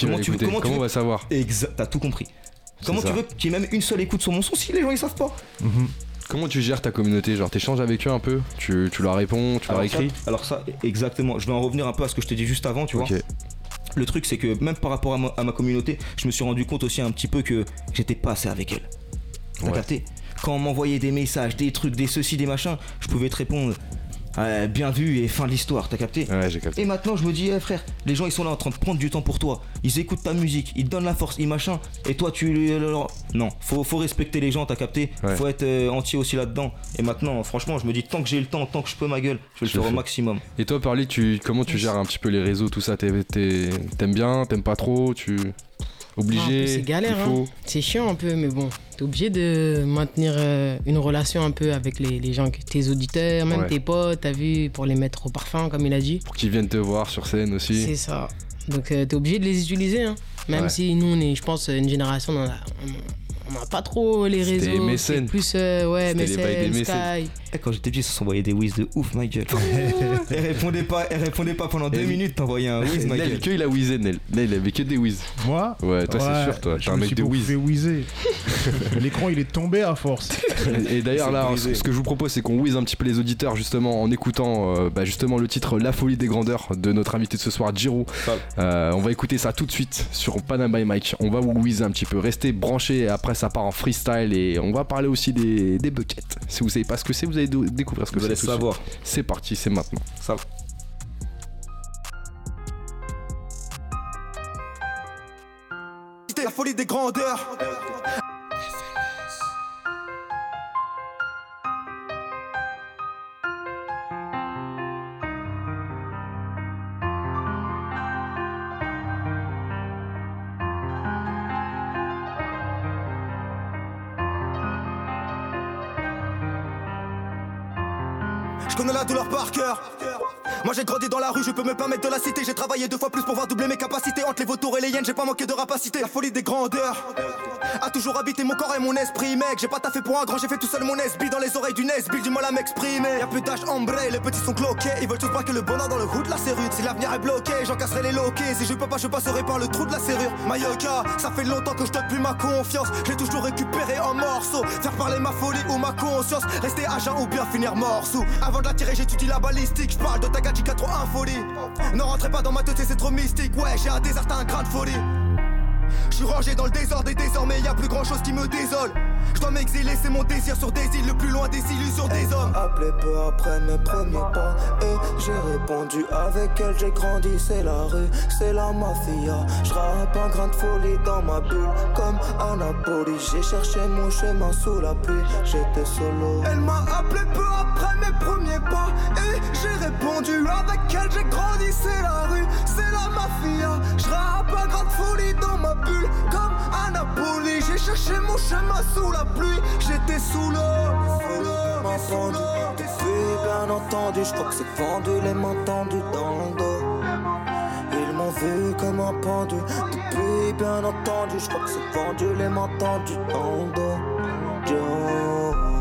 Comment tu- l'écouter comment tu veux- on va savoir Exact, t'as tout compris. Comment ça. tu veux qu'il y ait même une seule écoute sur mon son si les gens ils savent pas Mhm. Comment tu gères ta communauté Genre t'échanges avec eux un peu Tu, tu leur réponds Tu leur ça, écris alors ça, exactement. Je vais en revenir un peu à ce que je t'ai dit juste avant, tu vois. Le truc, c'est que même par rapport à ma, à ma communauté, je me suis rendu compte aussi un petit peu que j'étais pas assez avec elle. T'as Ouais. capté? Quand on m'envoyait des messages, des trucs, des ceci, des machins, je pouvais te répondre euh, bien vu et fin de l'histoire, t'as capté Ouais, j'ai capté. Et maintenant, je me dis, eh, frère, les gens ils sont là en train de prendre du temps pour toi. Ils écoutent ta musique, ils te donnent la force, ils machin. Et toi, tu. leur- Non, faut, faut respecter les gens, t'as capté Ouais. Faut être euh, entier aussi là-dedans. Et maintenant, franchement, je me dis, tant que j'ai le temps, tant que je peux ma gueule, je vais Je le faire au maximum. Et toi, Parly, tu, comment tu gères un petit peu les réseaux, tout ça? T'aimes bien? T'aimes pas trop? Tu. Obligé? C'est galère, hein. faut C'est chiant un peu, mais bon, obligé de maintenir euh, une relation un peu avec les, les gens, que- tes auditeurs, même Ouais. tes potes, t'as vu, pour les mettre au parfum, comme il a dit. Pour qu'ils viennent te voir sur scène aussi. C'est ça. Donc euh, t'es obligé de les utiliser, hein. Même Ouais. si nous, on est, je pense, une génération, on a- pas trop les réseaux. Plus, euh, ouais, C'était les bails des MSN, mécènes. Sky. Eh, Quand j'étais petit, ça s'envoyait des whiz de ouf, ma gueule. elle répondait pas, elle répondait pas pendant deux Et- minutes, t'envoyais un whiz, ma gueule. que il a whizzé, Nel. Nel, il avait que des whiz. Moi Ouais, toi, c'est sûr, toi. je T'es un me mec suis de whiz. whizzer. L'écran il est tombé à force. Et d'ailleurs là, brisé. ce que je vous propose, c'est qu'on whiz un petit peu les auditeurs justement en écoutant euh, bah, justement le titre La folie des grandeurs de notre invité de ce soir, Giro. Euh, on va écouter ça tout de suite sur Panama by Mike. On va vous whiz un petit peu, restez branchés. Et après, ça part en freestyle et on va parler aussi des, des buckets. Si vous savez pas ce que c'est, vous allez découvrir ce que Vous c'est. allez de suite. savoir. C'est parti, c'est maintenant. Ça. La folie des grandeurs. Par cœur. J'ai grandi dans la rue, je peux me permettre de la citer. J'ai travaillé deux fois plus pour voir doubler mes capacités. Entre les vautours et les hyènes, j'ai pas manqué de rapacité. La folie des grandeurs a toujours habité mon corps et mon esprit, mec. J'ai pas taffé pour un grand, j'ai fait tout seul mon SB dans les oreilles du Nesbill, du mal à m'exprimer. Y'a plus d'âge ambré, les petits sont cloqués. Ils veulent tous braquer le bonheur dans le hood la serrure. Si l'avenir est bloqué, j'en casserai les loquets. Si je peux pas, je passerai par le trou de la serrure. Mayoka, ça fait longtemps que je donne plus ma confiance. J'ai toujours récupéré en morceaux. Faire parler ma folie ou ma conscience. Rester jeun ou bien finir morceau. Avant de la tirer, j'étudie la balistique. Je parle de ta gadget trop infolie. Ne rentrez pas dans ma tête, c'est trop mystique. Ouais, j'ai un désert, un grain de folie. Je suis rangé dans le désordre et désormais y a plus grand chose qui me désole. Je dois m'exiler, c'est mon désir sur des îles le plus loin des illusions des hommes. Appelé peu après mes premiers pas Et j'ai répondu avec elle j'ai grandi C'est la rue, c'est la mafia. Je rappe un grain de folie dans ma bulle Comme Anapoli J'ai cherché mon chemin sous la pluie J'étais solo. Elle m'a appelé peu après mes premiers pas Et j'ai répondu avec elle j'ai grandi C'est la rue, c'est la mafia. Je rappe un grain de folie dans ma bulle Comme Anapoli J'ai cherché mon chemin sous la pluie J'étais sous l'eau pendu Depuis bien entendu Je crois que c'est vendu les mains tendues dans le dos. Ils m'ont vu comme un pendu Depuis bien entendu Je crois que c'est vendu les mains tendues dans le dos. Yo.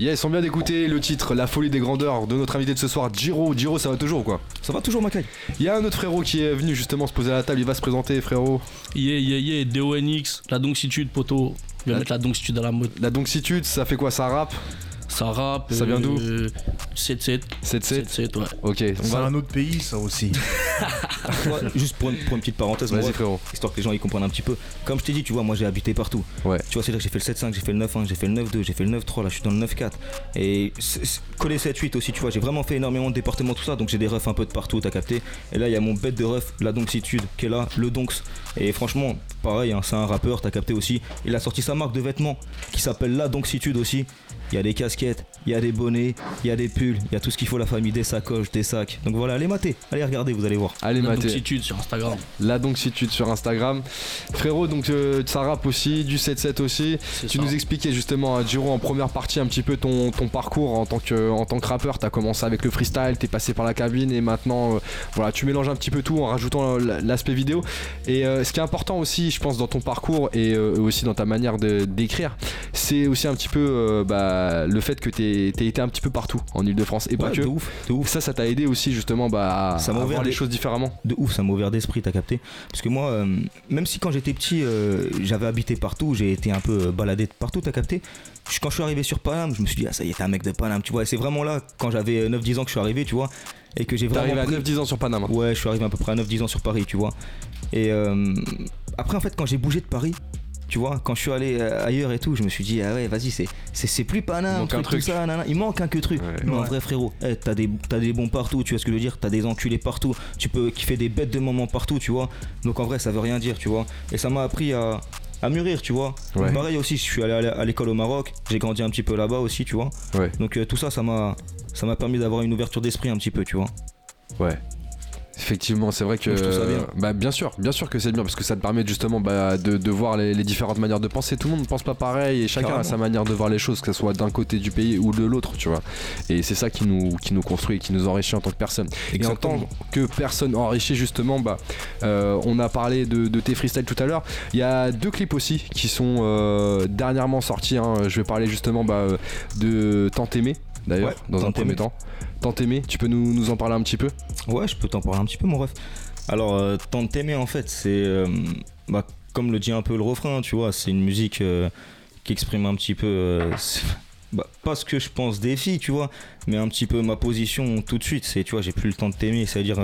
Yes, on vient d'écouter le titre La folie des grandeurs de notre invité de ce soir, Giro. Giro, ça va toujours ou quoi? Ça va toujours, ma caille Il y a un autre frérot qui est venu justement se poser à la table, il va se présenter, frérot. Yeah, yeah, yeah, DONX, la doncitude, poteau. Je vais La- mettre la doncitude à la mode. La doncitude, ça fait quoi Ça rappe? Ça rappe. Ça vient d'où? Euh, 7-7. 7-7 7-7, ouais. Ok, on C'est va. un autre pays ça aussi. Ouais, Juste pour une, pour une petite parenthèse, moi, frérot. histoire que les gens y comprennent un petit peu. Comme je t'ai dit, tu vois, moi j'ai habité partout. Ouais. Tu vois, c'est-à-dire que j'ai fait le 7-5, j'ai fait le 9-1, j'ai fait le 9-2, j'ai fait le 9-3, là je suis dans le 9-4. Et collé 7-8 aussi, tu vois, j'ai vraiment fait énormément de départements, tout ça, donc j'ai des refs un peu de partout, t'as capté. Et là, il y a mon bête de ref, la Doncitude, qui est là, le Donks. Et franchement, pareil, hein, c'est un rappeur, t'as capté aussi. Il a sorti sa marque de vêtements qui s'appelle la Doncitude aussi. Il y a des casquettes, il y a des bonnets, il y a des pulls, il y a tout ce qu'il faut, la famille, des sacoches, des sacs. Donc voilà, allez mater, allez regarder, vous allez voir. Allez, La mater. doncitude sur Instagram. La doncitude sur Instagram. Frérot, donc euh, ça rappe aussi, du 7-7 aussi. Tu ça. nous expliquais justement, à Giro, en première partie, un petit peu ton, ton parcours en tant, que, en tant que rappeur. T'as commencé avec le freestyle, t'es passé par la cabine et maintenant, euh, voilà, tu mélanges un petit peu tout en rajoutant l- l'aspect vidéo. Et euh, ce qui est important aussi, je pense, dans ton parcours et euh, aussi dans ta manière d'écrire, c'est aussi un petit peu euh, bah, le fait que t'aies été un petit peu partout en Ile-de-France et pas Ouais, que. de ouf, de ouf. Ça, ça t'a aidé aussi justement bah, à, Ça m'a à ouvert voir les des- choses différemment. de ouf, ça m'a ouvert d'esprit, t'as capté Parce que moi, euh, même si quand j'étais petit, euh, j'avais habité partout, j'ai été un peu euh, baladé de partout, t'as capté Quand je suis arrivé sur Paname, je me suis dit, ah ça y est, t'es un mec de Paname, tu vois. Et c'est vraiment là, quand j'avais euh, 9-10 ans que je suis arrivé, tu vois. Et que j'ai T'es vraiment. arrivé à pris- 9-10 ans sur Panama. Ouais, je suis arrivé à peu près à 9-10 ans sur Paris, tu vois. Et euh, après, en fait, quand j'ai bougé de Paris, Tu vois, quand je suis allé euh, ailleurs et tout, je me suis dit, ah ouais, vas-y, c'est, c'est, c'est plus un truc, tout ça, nanana. Il manque un que truc. Ouais. Mais en vrai, frérot, eh, t'as, des, t'as des bons partout, tu vois ce que je veux dire T'as des enculés partout. Tu peux kiffer des bêtes de moments partout, tu vois. Donc en vrai, ça veut rien dire, tu vois. Et ça m'a appris à, à mûrir, tu vois. Ouais. Pareil aussi, je suis allé à l'é- à l'école au Maroc, j'ai grandi un petit peu là-bas aussi, tu vois. Ouais. Donc euh, tout ça, ça m'a, ça m'a permis d'avoir une ouverture d'esprit un petit peu, tu vois. Ouais. Effectivement, c'est vrai que. Je ça bien. Bah, bien sûr, bien sûr que c'est bien parce que ça te permet justement bah, de, de voir les, les différentes manières de penser. Tout le monde ne pense pas pareil et chacun a sa manière de voir les choses, que ce soit d'un côté du pays ou de l'autre, tu vois. Et c'est ça qui nous, qui nous construit et qui nous enrichit en tant que personne. Et en tant que personne enrichie, justement, bah, euh, on a parlé de, de tes freestyles tout à l'heure. Il y a deux clips aussi qui sont euh, dernièrement sortis. hein. Je vais parler justement bah, de Tant aimé, d'ailleurs, Ouais, dans un premier temps. Tant aimé, tu peux nous, nous en parler un petit peu? Ouais, je peux t'en parler un petit peu, mon ref. Alors, euh, Tant t'aimer, en fait, c'est. euh, bah, comme le dit un peu le refrain, tu vois, c'est une musique euh, qui exprime un petit peu. bah, pas ce que je pense des filles, tu vois, mais un petit peu ma position tout de suite. C'est, tu vois, j'ai plus le temps de t'aimer, c'est-à-dire.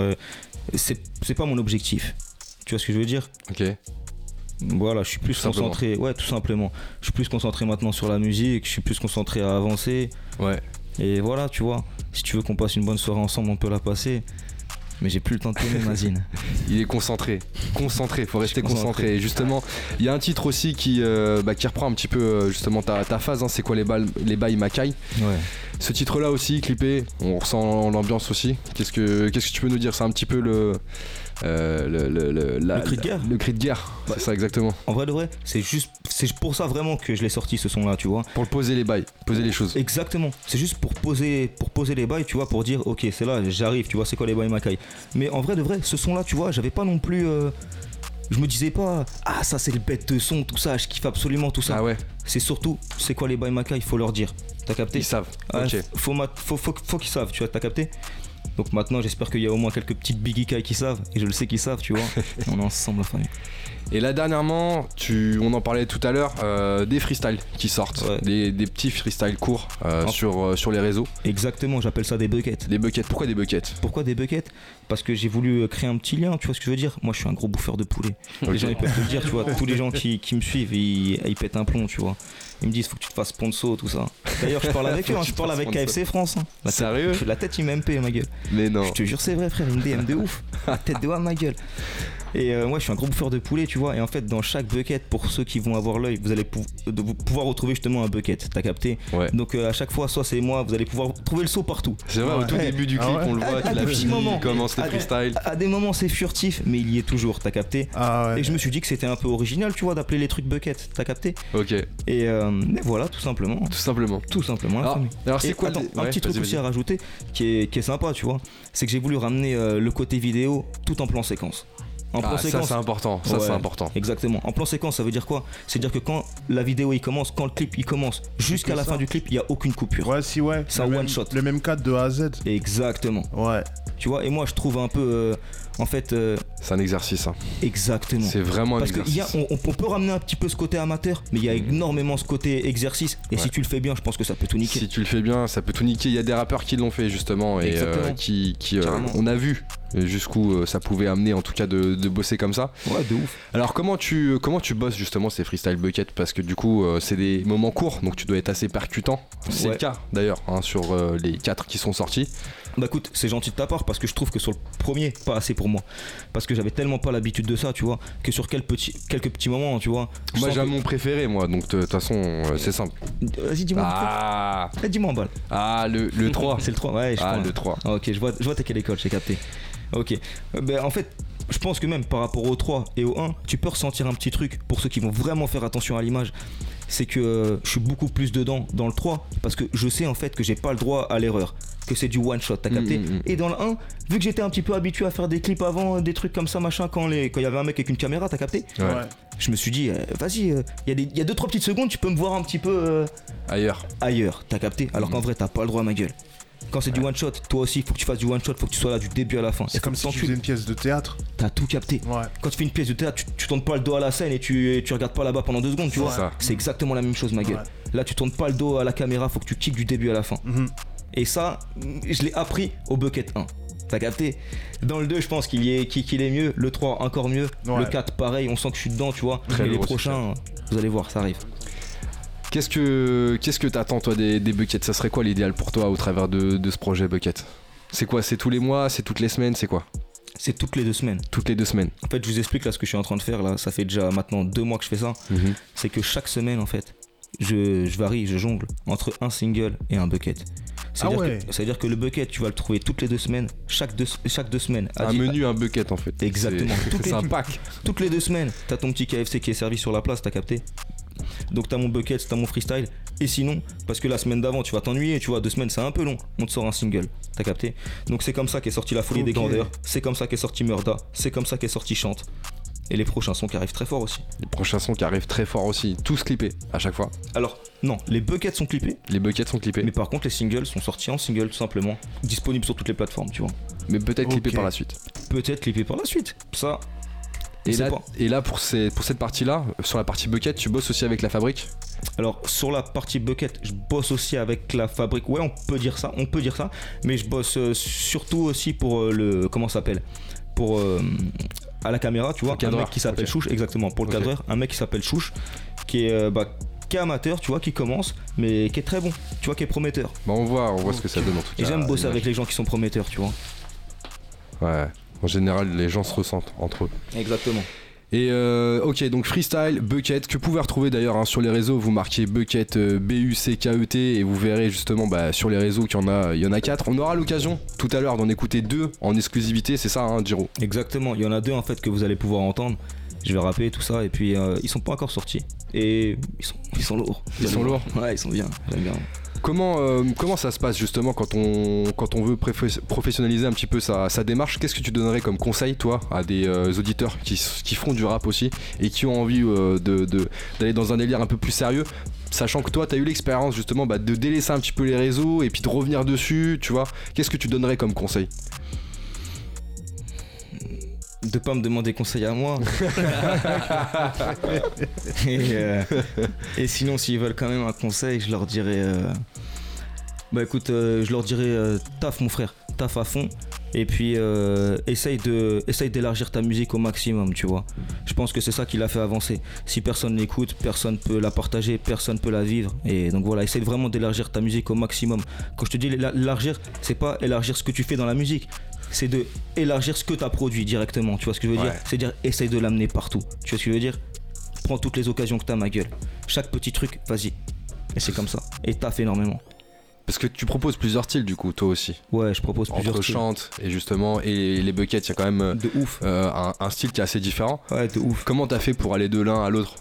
c'est, pas mon objectif. Tu vois ce que je veux dire? Ok. Voilà, je suis plus Tout simplement. concentré. Ouais, tout simplement. Je suis plus concentré maintenant sur la musique, je suis plus concentré à avancer. Ouais. Et voilà, tu vois, si tu veux qu'on passe une bonne soirée ensemble, on peut la passer. Mais j'ai plus le temps de t'aimer, Mazine. Il est concentré, concentré, faut rester concentré. concentré. Et justement, il y a un titre aussi qui, euh, bah, qui reprend un petit peu euh, justement ta, ta phase, hein, c'est quoi les, balles, les bails Makai? Ouais. Ce titre-là aussi, clippé, on ressent l'ambiance aussi. Qu'est-ce que, qu'est-ce que tu peux nous dire? C'est un petit peu le, euh, le, le, le- la- Le cri de guerre Le cri de guerre, Bah, c'est ça exactement. En vrai de vrai, c'est juste, c'est pour ça vraiment que je l'ai sorti ce son-là, tu vois. Pour poser les bails, poser les choses. Exactement. C'est juste pour poser, pour poser les bails, tu vois, pour dire, ok, c'est là, j'arrive, tu vois, c'est quoi les bails Makai. Mais en vrai de vrai, ce son-là, tu vois, j'avais pas non plus. euh, je me disais pas, ah, ça c'est le bête de son, tout ça, je kiffe absolument tout ça. Ah ouais, C'est surtout, c'est quoi les bails Makai, il faut leur dire. T'as capté ils savent. Ah, ok. Faut, ma- faut, faut, faut qu'ils savent, tu vois, t'as capté Donc maintenant, j'espère qu'il y a au moins quelques petites Biggie Kai qui savent, et je le sais qu'ils savent, tu vois. on est ensemble, la famille. Et là dernièrement, tu, on en parlait tout à l'heure, euh, des freestyles qui sortent, Ouais. des, des petits freestyles courts euh, sur, euh, sur les réseaux. Exactement, j'appelle ça des buckets. Des buckets, pourquoi des buckets? Pourquoi des buckets? Parce que j'ai voulu créer un petit lien, tu vois ce que je veux dire? Moi, je suis un gros bouffeur de poulet. Les gens, ils peuvent te le dire, tu vois. Tous les gens qui, qui me suivent, ils, ils pètent un plomb, tu vois. Ils me disent, faut que tu te fasses sponsor, tout ça. D'ailleurs, je parle avec eux, hein, je parle avec. KFC France. hein. La tête- Sérieux? La tête, il m'aime ma gueule. Mais non. Je te jure, c'est vrai, frère, une DM de ouf. Tête de ouf, ma gueule. Et euh, moi, je suis un gros bouffeur de poulet, tu vois. Et en fait, dans chaque bucket, pour ceux qui vont avoir l'œil, vous allez pou- de- vous pouvoir retrouver justement un bucket. T'as capté Ouais. Donc euh, à chaque fois, soit c'est moi, vous allez pouvoir trouver le saut partout. C'est vrai, au tout Ouais. début du Ah clip, ouais on le voit À- qu'il a des fini, il commence les À- freestyles. À des moments, c'est furtif, mais il y est toujours. T'as capté Ah ouais. Et je me suis dit que c'était un peu original, tu vois, d'appeler les trucs bucket. T'as capté Ok, Et euh, mais voilà, tout simplement. tout simplement. Tout simplement. Alors, c'est quoi attends, un petit truc aussi à rajouter qui est, qui est sympa, tu vois, c'est que j'ai voulu ramener euh, le côté vidéo tout en plan séquence. En plan Ah, ça séquence. c'est important, ça c'est important. Exactement. En plan séquence, ça veut dire quoi? C'est-à-dire que quand la vidéo il commence, quand le clip il commence, jusqu'à la ça. fin du clip, il y a aucune coupure. Ouais, si, ouais. C'est un Le même- one shot. Le même cadre de A à Z. Exactement. Ouais. Tu vois, et moi je trouve un peu, euh, en fait, euh, C'est un exercice, hein. exactement. c'est vraiment un Parce qu'il y a, exercice. on, peut ramener un petit peu ce côté amateur, mais il y a énormément ce côté exercice. Et Ouais. si tu le fais bien, je pense que ça peut tout niquer. Si tu le fais bien, ça peut tout niquer. Il y a des rappeurs qui l'ont fait justement et euh, qui, qui, euh, on a vu jusqu'où ça pouvait amener en tout cas de, de bosser comme ça. Ouais, de ouf. Alors comment tu comment tu bosses justement ces freestyle buckets? Parce que du coup c'est des moments courts donc tu dois être assez percutant. C'est Ouais. le cas d'ailleurs hein, sur les quatre qui sont sortis. Bah écoute, c'est gentil de ta part parce que je trouve que sur le premier, pas assez pour moi. Parce que j'avais tellement pas l'habitude de ça, tu vois, que sur quelques petits, quelques petits moments, tu vois. Moi j'ai que- mon préféré moi donc de toute façon euh, c'est simple. Vas-y, dis-moi. Ah, Eh, dis-moi en balle. ah le, le 3. C'est le 3, ouais, je Ah le 3. Ah, ok, je vois, je vois t'es quelle école, j'ai capté. Ok. Euh, ben, en fait, je pense que même par rapport au 3 et au 1, tu peux ressentir un petit truc pour ceux qui vont vraiment faire attention à l'image. C'est que euh, je suis beaucoup plus dedans dans le 3 parce que je sais en fait que j'ai pas le droit à l'erreur. Que c'est du one shot, t'as capté Mm, mm, mm. Et dans le 1, vu que j'étais un petit peu habitué à faire des clips avant, des trucs comme ça, machin, quand il quand y avait un mec avec une caméra, t'as capté Ouais. Je me suis dit, euh, vas-y, il y, a des- y a 2-3 petites secondes, tu peux me voir un petit peu. euh, Ailleurs. ailleurs, t'as capté Alors qu'en vrai, t'as pas le droit à ma gueule. Quand c'est du one shot, toi aussi, faut que tu fasses du one shot, faut que tu sois là du début à la fin. C'est comme si tu faisais une pièce de théâtre. t'as tout capté. Ouais. Quand tu fais une pièce de théâtre, tu, tu tournes pas le dos à la scène et tu, tu regardes pas là-bas pendant deux secondes, tu vois. C'est exactement la même chose, ma gueule. Là, tu tournes pas le dos à la caméra, faut que tu kicks du début à la fin. Mhm. Et ça, je l'ai appris au bucket 1. T'as capté? Dans le 2, je pense qu'il y est, qu'il est mieux. Le 3, encore mieux. Ouais. Le 4, pareil, on sent que je suis dedans, tu vois. Très Et les prochains, vous allez voir, ça arrive. Qu'est-ce que qu'est-ce que t'attends toi des, des buckets? Ça serait quoi l'idéal pour toi au travers de, de ce projet bucket? C'est quoi? C'est tous les mois? C'est toutes les semaines? C'est quoi? C'est toutes les deux semaines. Toutes les deux semaines. En fait, je vous explique là ce que je suis en train de faire là. Ça fait déjà maintenant deux mois que je fais ça. C'est que chaque semaine, en fait, je, je varie, je jongle entre un single et un bucket. C'est-à-dire ouais. que, que le bucket, tu vas le trouver toutes les deux semaines, chaque deux, chaque deux semaines. Un menu, un bucket en fait. Exactement. C'est un pack. Toutes les deux semaines, t'as ton petit KFC qui est servi sur la place, t'as capté? Donc t'as mon bucket, t'as mon freestyle. Et sinon, parce que la semaine d'avant, tu vas t'ennuyer, tu vois, deux semaines c'est un peu long, on te sort un single, t'as capté? Donc c'est comme ça qu'est sorti La Folie des. Grandeurs, c'est comme ça qu'est sorti Murda, c'est comme ça qu'est sorti Chante. Et les prochains sons qui arrivent très fort aussi. Les prochains sons qui arrivent très fort aussi. Tous clippés à chaque fois. Alors, non, les buckets sont clippés, Les buckets sont clippés. mais Mais, par contre les singles sont sortis en single tout simplement, disponibles sur toutes les plateformes, tu vois. peut-être clippés par la suite. Peut-être clippés par la suite, ça. Et là, pas. et là pour, ces, pour cette partie-là, sur la partie bucket, tu bosses aussi avec la fabrique Alors sur la partie bucket, je bosse aussi avec la fabrique. Ouais, on peut dire ça, on peut dire ça. Mais je bosse euh, surtout aussi pour euh, le comment ça s'appelle? Pour euh, à la caméra, tu vois, un mec qui s'appelle ok. Chouche, exactement. Pour le cadreur, un mec qui s'appelle Chouche, qui est euh, bah, qui est amateur, tu vois, qui commence, mais qui est très bon, tu vois, qui est prometteur. Bah on voit, on voit ce que ça donne en tout cas. Et j'aime bosser l'image. avec les gens qui sont prometteurs, tu vois. Ouais. En général, les gens se ressentent entre eux. Exactement. Et euh, ok, donc freestyle, bucket, que vous pouvez retrouver d'ailleurs hein, sur les réseaux. Vous marquez bucket euh, B-U-C-K-E-T et vous verrez justement bah, sur les réseaux qu'il y en a, il y en a quatre. On aura l'occasion tout à l'heure d'en écouter deux en exclusivité, c'est ça, hein, Giro? Exactement, il y en a deux en fait que vous allez pouvoir entendre. Je vais rapper tout ça et puis euh, ils sont pas encore sortis. Et ils sont, ils sont lourds. Ils sont lourds Ouais, ils sont bien, j'aime bien. Comment, euh, comment ça se passe justement quand on, quand on veut professionnaliser un petit peu sa, sa démarche Qu'est-ce que tu donnerais comme conseil, toi, à des euh, auditeurs qui, qui font du rap aussi et qui ont envie euh, de- de- d'aller dans un délire un peu plus sérieux Sachant que toi, tu as eu l'expérience justement bah, de délaisser un petit peu les réseaux et puis de revenir dessus, tu vois? Qu'est-ce que tu donnerais comme conseil? De pas me demander conseil à moi. et, euh, et sinon, s'ils veulent quand même un conseil, je leur dirais. euh, Bah écoute, euh, je leur dirais euh, taf mon frère, taf à fond. Et puis euh, essaye de essaye d'élargir ta musique au maximum, tu vois. Je pense que c'est ça qui l'a fait avancer. Si personne l'écoute, personne peut la partager, personne peut la vivre. Et donc voilà, essaye vraiment d'élargir ta musique au maximum. Quand je te dis élargir, c'est pas élargir ce que tu fais dans la musique, c'est de élargir ce que tu as produit directement. Tu vois ce que je veux dire? C'est dire essaye de l'amener partout. Tu vois ce que je veux dire? Prends toutes les occasions que tu as, ma gueule. Chaque petit truc, vas-y. Et c'est comme ça. Et taffe énormément. Parce que tu proposes plusieurs styles du coup, toi aussi. Ouais, je propose plusieurs Entre styles. chante et justement, et les buckets, il y a quand même euh, De ouf. euh, un, un style qui est assez différent. Ouais, de ouf. Comment t'as fait pour aller de l'un à l'autre?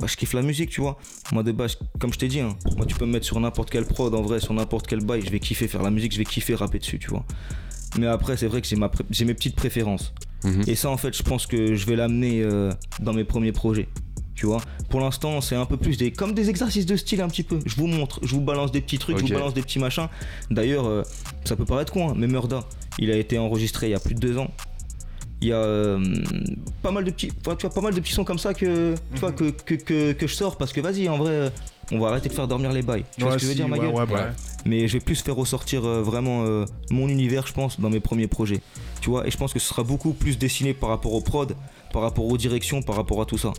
Bah, je kiffe la musique, tu vois. Moi, de base, comme je t'ai dit, hein, moi, tu peux me mettre sur n'importe quelle prod, en vrai, sur n'importe quel bail, je vais kiffer faire la musique, je vais kiffer rapper dessus, tu vois. Mais après, c'est vrai que j'ai ma pré- j'ai mes petites préférences. Mhm. Et ça, en fait, je pense que je vais l'amener euh, dans mes premiers projets. Tu vois, pour l'instant, c'est un peu plus des comme des exercices de style un petit peu. Je vous montre, je vous balance des petits trucs, je vous balance des petits machins. D'ailleurs, euh, ça peut paraître con, hein, mais Murda, il a été enregistré il y a plus de deux ans. Il y a euh, pas mal de petits, enfin, tu vois, pas mal de petits sons comme ça que, tu vois, que, que, que, que je sors parce que vas-y, en vrai, euh, on va arrêter de faire dormir les bails. Tu vois ce que je veux dire, ma gueule ouais, bah mais je vais plus faire ressortir euh, vraiment euh, mon univers, je pense, dans mes premiers projets. Tu vois, et je pense que ce sera beaucoup plus dessiné par rapport aux prod, par rapport aux directions, par rapport à tout ça.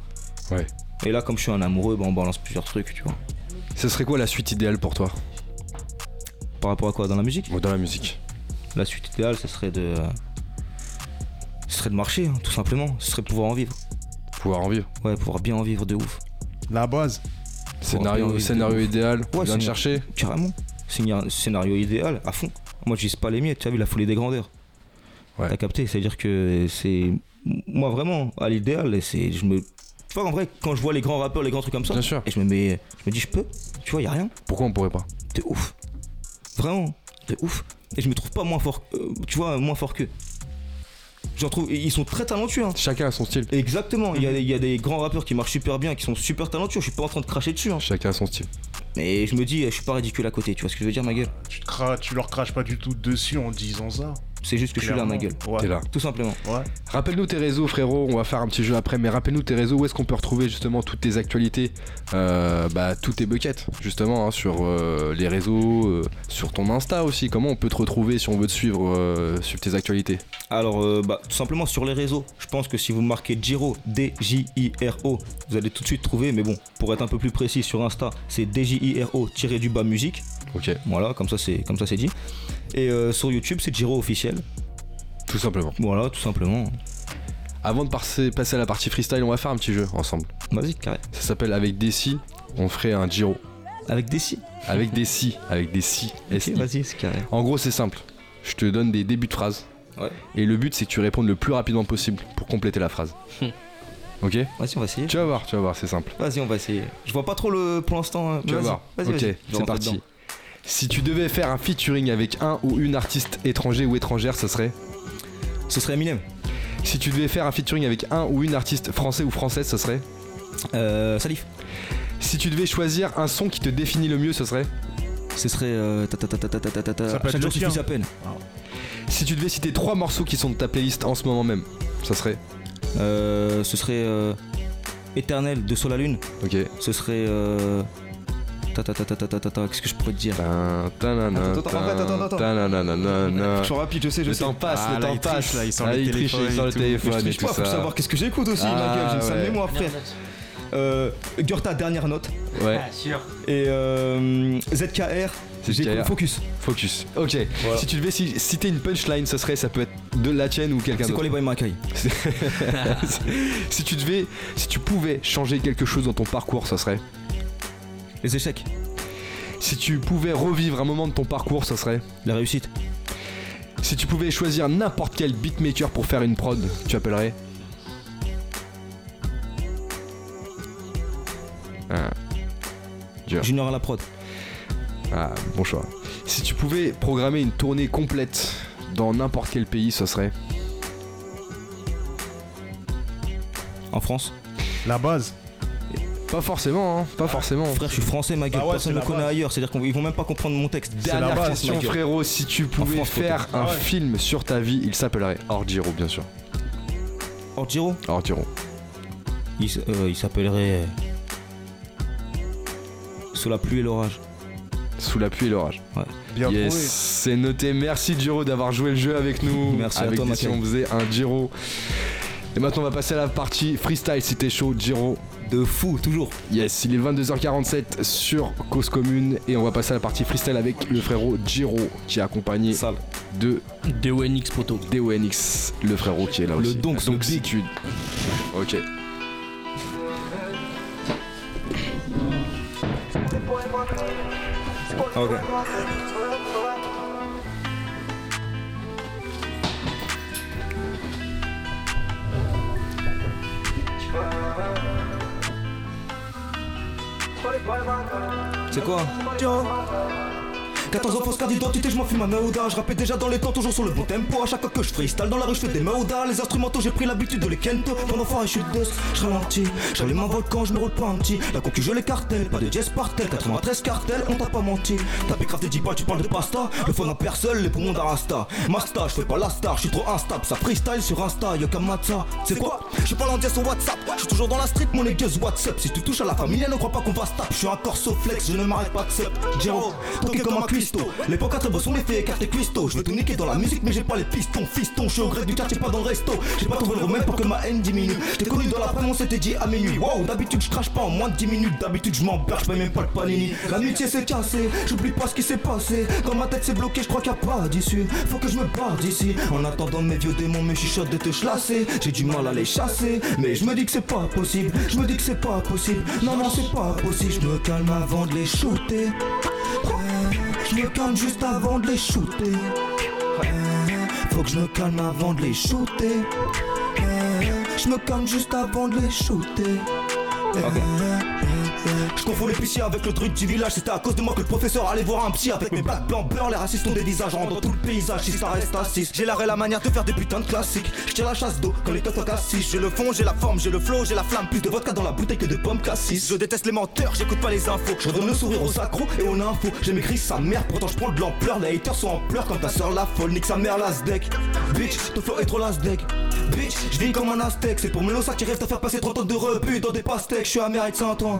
Ouais. Et là, comme je suis un amoureux, bah, on balance plusieurs trucs, tu vois. Ce serait quoi la suite idéale pour toi? Par rapport à quoi? Dans la musique? Dans la musique. La suite idéale, ce serait de. Ce serait de marcher, hein, tout simplement. Ce serait pouvoir en vivre. Pouvoir en vivre. Ouais, pouvoir bien en vivre de ouf. La base. Scénario, scénario idéal, tu Ouais, viens de c'est- chercher Carrément. Scénario scénario idéal, à fond. Moi, je vise pas les miettes, tu as vu la folie des grandeurs. Ouais. T'as capté? C'est-à-dire que c'est. Moi, vraiment, à l'idéal, c'est. Je me. Tu vois, en vrai, quand je vois les grands rappeurs, les grands trucs comme ça, Bien sûr. et je me mets. Je me dis, je peux. Tu vois, y a rien. Pourquoi on pourrait pas? De ouf. Vraiment, de ouf. Et je me trouve pas moins fort. euh, tu vois, moins fort qu'eux. J'en trouve. Ils sont très talentueux, hein. Chacun a son style. Exactement, il y, a, il y a des grands rappeurs qui marchent super bien, qui sont super talentueux, je suis pas en train de cracher dessus. Hein. Chacun a son style. Mais je me dis, je suis pas ridicule à côté, tu vois ce que je veux dire, ma gueule? Tu, te cra- tu leur craches pas du tout dessus en disant ça. C'est juste que je suis là, ma gueule. Ouais. T'es là. Tout simplement. Ouais. Rappelle-nous tes réseaux, frérot. On va faire un petit jeu après, mais rappelle-nous tes réseaux. Où est-ce qu'on peut retrouver justement toutes tes actualités, euh, bah, toutes tes buckets, justement, hein, sur euh, les réseaux, euh, sur ton Insta aussi. Comment on peut te retrouver si on veut te suivre euh, sur tes actualités? Alors, euh, bah, tout simplement sur les réseaux. Je pense que si vous marquez Giro, D-J-I-R-O, vous allez tout de suite trouver. Mais bon, pour être un peu plus précis sur Insta, c'est D-J-I-R-O tiré du bas musique. Ok, Voilà, comme ça c'est comme ça c'est dit. Et euh, sur YouTube, c'est Giro officiel. tout simplement. Voilà, tout simplement. Avant de passer, passer à la partie freestyle, on va faire un petit jeu ensemble. Vas-y, carré. Ça s'appelle avec des si. On ferait un Giro. Avec des si. Avec des si. Avec des si. Ok, S-I. vas-y, c'est carré. En gros, c'est simple. Je te donne des débuts de phrases. Ouais. Et le but, c'est que tu répondes le plus rapidement possible pour compléter la phrase. ok Vas-y, on va essayer. Tu vas voir, tu vas voir, c'est simple. Vas-y, on va essayer. Je vois pas trop le pour l'instant. hein. Tu vas Vas-y, voir. Vas-y, ok, vas-y. Je vais c'est rentrer parti. dedans. Si tu devais faire un featuring avec un ou une artiste étranger ou étrangère, ce serait Ce serait Eminem. Si tu devais faire un featuring avec un ou une artiste français ou française, ce serait euh, Salif. Si tu devais choisir un son qui te définit le mieux, ce serait Ce serait euh, ta, ta, ta, ta Ça Chaque jour suffit à peine. Si tu devais citer trois morceaux qui sont de ta playlist en ce moment même, ce serait euh, Ce serait euh, Éternel de Sol à Lune. Ok. Ce serait euh, Qu'est-ce que je pourrais te dire. Je suis rapide, je sais, je Le sais. temps passe, Ah, le là, temps passe. là, il sort Ah, le téléphone il le faut savoir qu'est-ce que j'écoute aussi, ma Ah, gueule. J'ai une sale ouais. mémoire, frère. Euh, Gurta, dernière note. Ouais, Et euh, ZKR, ZKR. Focus. focus. Ok. Voilà. Si tu devais ci- citer une punchline, ça serait, ça peut être de la tienne ou quelqu'un C'est d'autre. quoi les boys Makai si tu devais, si tu pouvais changer quelque chose dans ton parcours, ça serait. Les échecs, Si tu pouvais revivre un moment de ton parcours, ça serait. la réussite. Si tu pouvais choisir n'importe quel beatmaker pour faire une prod, tu appellerais. Ah. Junior à la prod. Ah, bon choix. Si tu pouvais programmer une tournée complète dans n'importe quel pays, ce serait. En France. La base. Pas forcément, hein, pas forcément. Frère, je suis français, ma gueule. Bah ouais, Personne ne la connaît ailleurs. C'est-à-dire qu'ils vont même pas comprendre mon texte. Dernière base, question, frérot. Si tu pouvais France, faire Ah un ouais. film sur ta vie, il s'appellerait Hors Giro, bien sûr. Hors Giro, Hors Giro. il, euh, il s'appellerait. euh, Sous la pluie et l'orage. Sous la pluie et l'orage. Bien yes, c'est noté. Merci Giro d'avoir joué le jeu avec nous. Merci à toi, si on faisait un Giro. Et maintenant, on va passer à la partie freestyle. Si t'es chaud, Giro. De fou, toujours. Yes, il est 22h47 sur Cause Commune. Et on va passer à la partie freestyle avec le frérot Giro qui est accompagné Sale. de DONX Poto. DONX, le frérot qui est là Le aussi. Donks, big. Donksitude. Ok. Ok. C'est quoi? 14 ans, fausse carte d'identité, je m'en fume ma meuda. Je rappelle déjà dans les temps, toujours sur le bon tempo. À chaque fois que je freestyle dans la rue, je fais des meudas. Les instrumentaux, j'ai pris l'habitude de les kento. Fort et je suis deux, je ralentis. J'allume un volcan, je me roule pas un petit. La concu, je les cartels, pas de jazz partel. 93 cartels, on t'a pas menti. T'as pécrave des 10 balles, tu parles de pasta. Le fond n'a personne, les poumons d'un rasta. Masta, je fais pas la star, je suis trop instable. Ça freestyle sur Insta, Matza. C'est quoi? Je parle en sur WhatsApp. Je suis toujours dans la street, mon niggas WhatsApp. Si tu touches à la famille, ne crois pas qu'on va se. Je suis un corso flex, je ne m'arrête pas de. Jero, toqué comme un cuistot. Les beaux sont les faits, écartés cuistot. Je veux tout niquer dans la musique, mais j'ai pas les pistons. Fiston, je suis au gré du quartier, pas dans le resto. J'ai pas trouvé le remède pour que ma haine diminue. J't'ai connu dans l'après, on s'était dit à minuit. Wow, d'habitude, je crache pas en moins de 10 minutes. D'habitude, je m'embarque, je même pas le panini. L'amitié s'est cassée, j'oublie pas ce qui s'est passé. Dans ma tête, c'est bloqué, je crois qu'il a pas d'issue. Faut que je me barre d'ici. En attendant, mes vieux démons me chuchotent de te chlasser. J'ai du mal à les chasser, mais je me dis que c'est pas possible. Je me dis que c'est pas possible. Non, non, c'est pas possible. Je me calme avant de les shooter. Je me calme juste avant de les shooter. Faut que je me calme avant de les shooter. Je me calme juste avant de les shooter. Je confonds l'épicier avec le truc du village. C'était à cause de moi que le professeur allait voir un psy avec mes bacs blancs beurre. Les racistes ont des visages rendant tout le paysage. Si ça reste assis, j'ai l'arrêt la manière de faire des putains de classiques. Tire la chasse d'eau quand les teufs cassis. J'ai le fond, j'ai la forme, j'ai le flow, j'ai la flamme. Plus de vodka dans la bouteille que de pommes cassis. Je déteste les menteurs, j'écoute pas les infos. Je redonne le sourire aux accros et aux infos. J'ai maigri sa mère, pourtant je prends de l'ampleur. Les haters sont en pleurs quand ta soeur la folle. Nique sa mère las deck. Bitch, ton flow est trop las deck. Bitch, je vis comme un aztèque. C'est pour Melosa qui rêve de faire passer 30 ans de rebut dans des pastèques. Je suis à Mérite Saint-Ouen,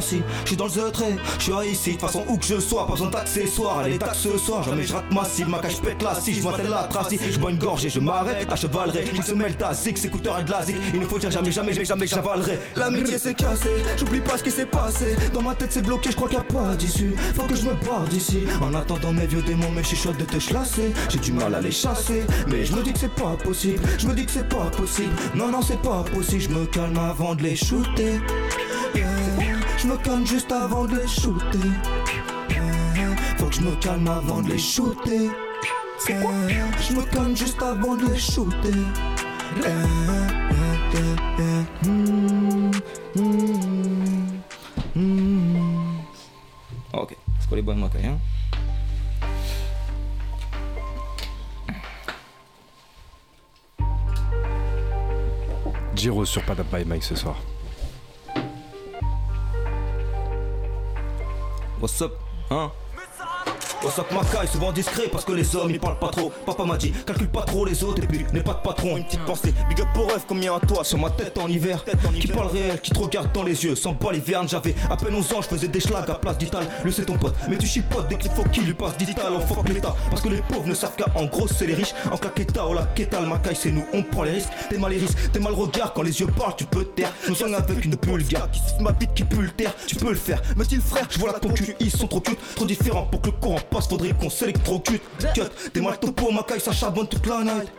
suis je suis dans le Zetré, je suis ici. De façon, où que je sois, pas besoin d'accessoires. Allez, taxe ce soir, jamais je rate ma cible. Ma cage pète la si je m'attelle la tracie. Je bois une gorge et je m'arrête à chevalerai. Je se mêle ta zig, écouteurs et de la zig. Il ne faut dire jamais, jamais, jamais, jamais j'avalerai. L'amitié s'est cassée, j'oublie pas ce qui s'est passé. Dans ma tête c'est bloqué, je crois qu'il y a pas d'issue. Faut que je me barre d'ici. En attendant mes vieux démons, mes chuchotes de te chlasser. J'ai du mal à les chasser, mais je me dis que c'est pas possible. Je me dis que c'est pas possible. Non, non, c'est pas possible. Je me calme avant de les shooter. Je me calme juste avant de les shooter. Faut que je me calme avant de les shooter. Je me calme juste avant de les shooter. Ok, c'est les bonnes mocailles, hein Giro sur Padam by Mike ce soir. What's up? Hein What's up Macaille, souvent discret parce que les hommes ils parlent pas trop. Papa m'a dit, calcule pas trop les autres et puis n'aie pas de patron. Une petite pensée, big up pour rêve combien à toi? Sur ma tête en hiver. Qui parle réel, qui te regarde dans les yeux, sans pas les vernes. J'avais à peine 11 ans, je faisais des schlags à place d'Ital. Lui c'est ton pote, mais tu chipotes dès qu'il faut qu'il lui passe d'Ital. On fuck l'état, parce que les pauvres ne savent qu'à en gros c'est les riches. En claqueta ou la Macaille c'est nous, on prend les risques. T'es mal les risques, t'es mal regard quand les yeux parlent, tu peux taire. Nous sommes avec une pulga qui ma bite qui pue le terre. Tu peux le faire, dit le frère, je vois la concu, ils sont trop cute, trop différents pour que le courant passe, faudrait qu'on s'électrocute. Cut, t'es mal topo, Macaille, ça charbonne toute la night.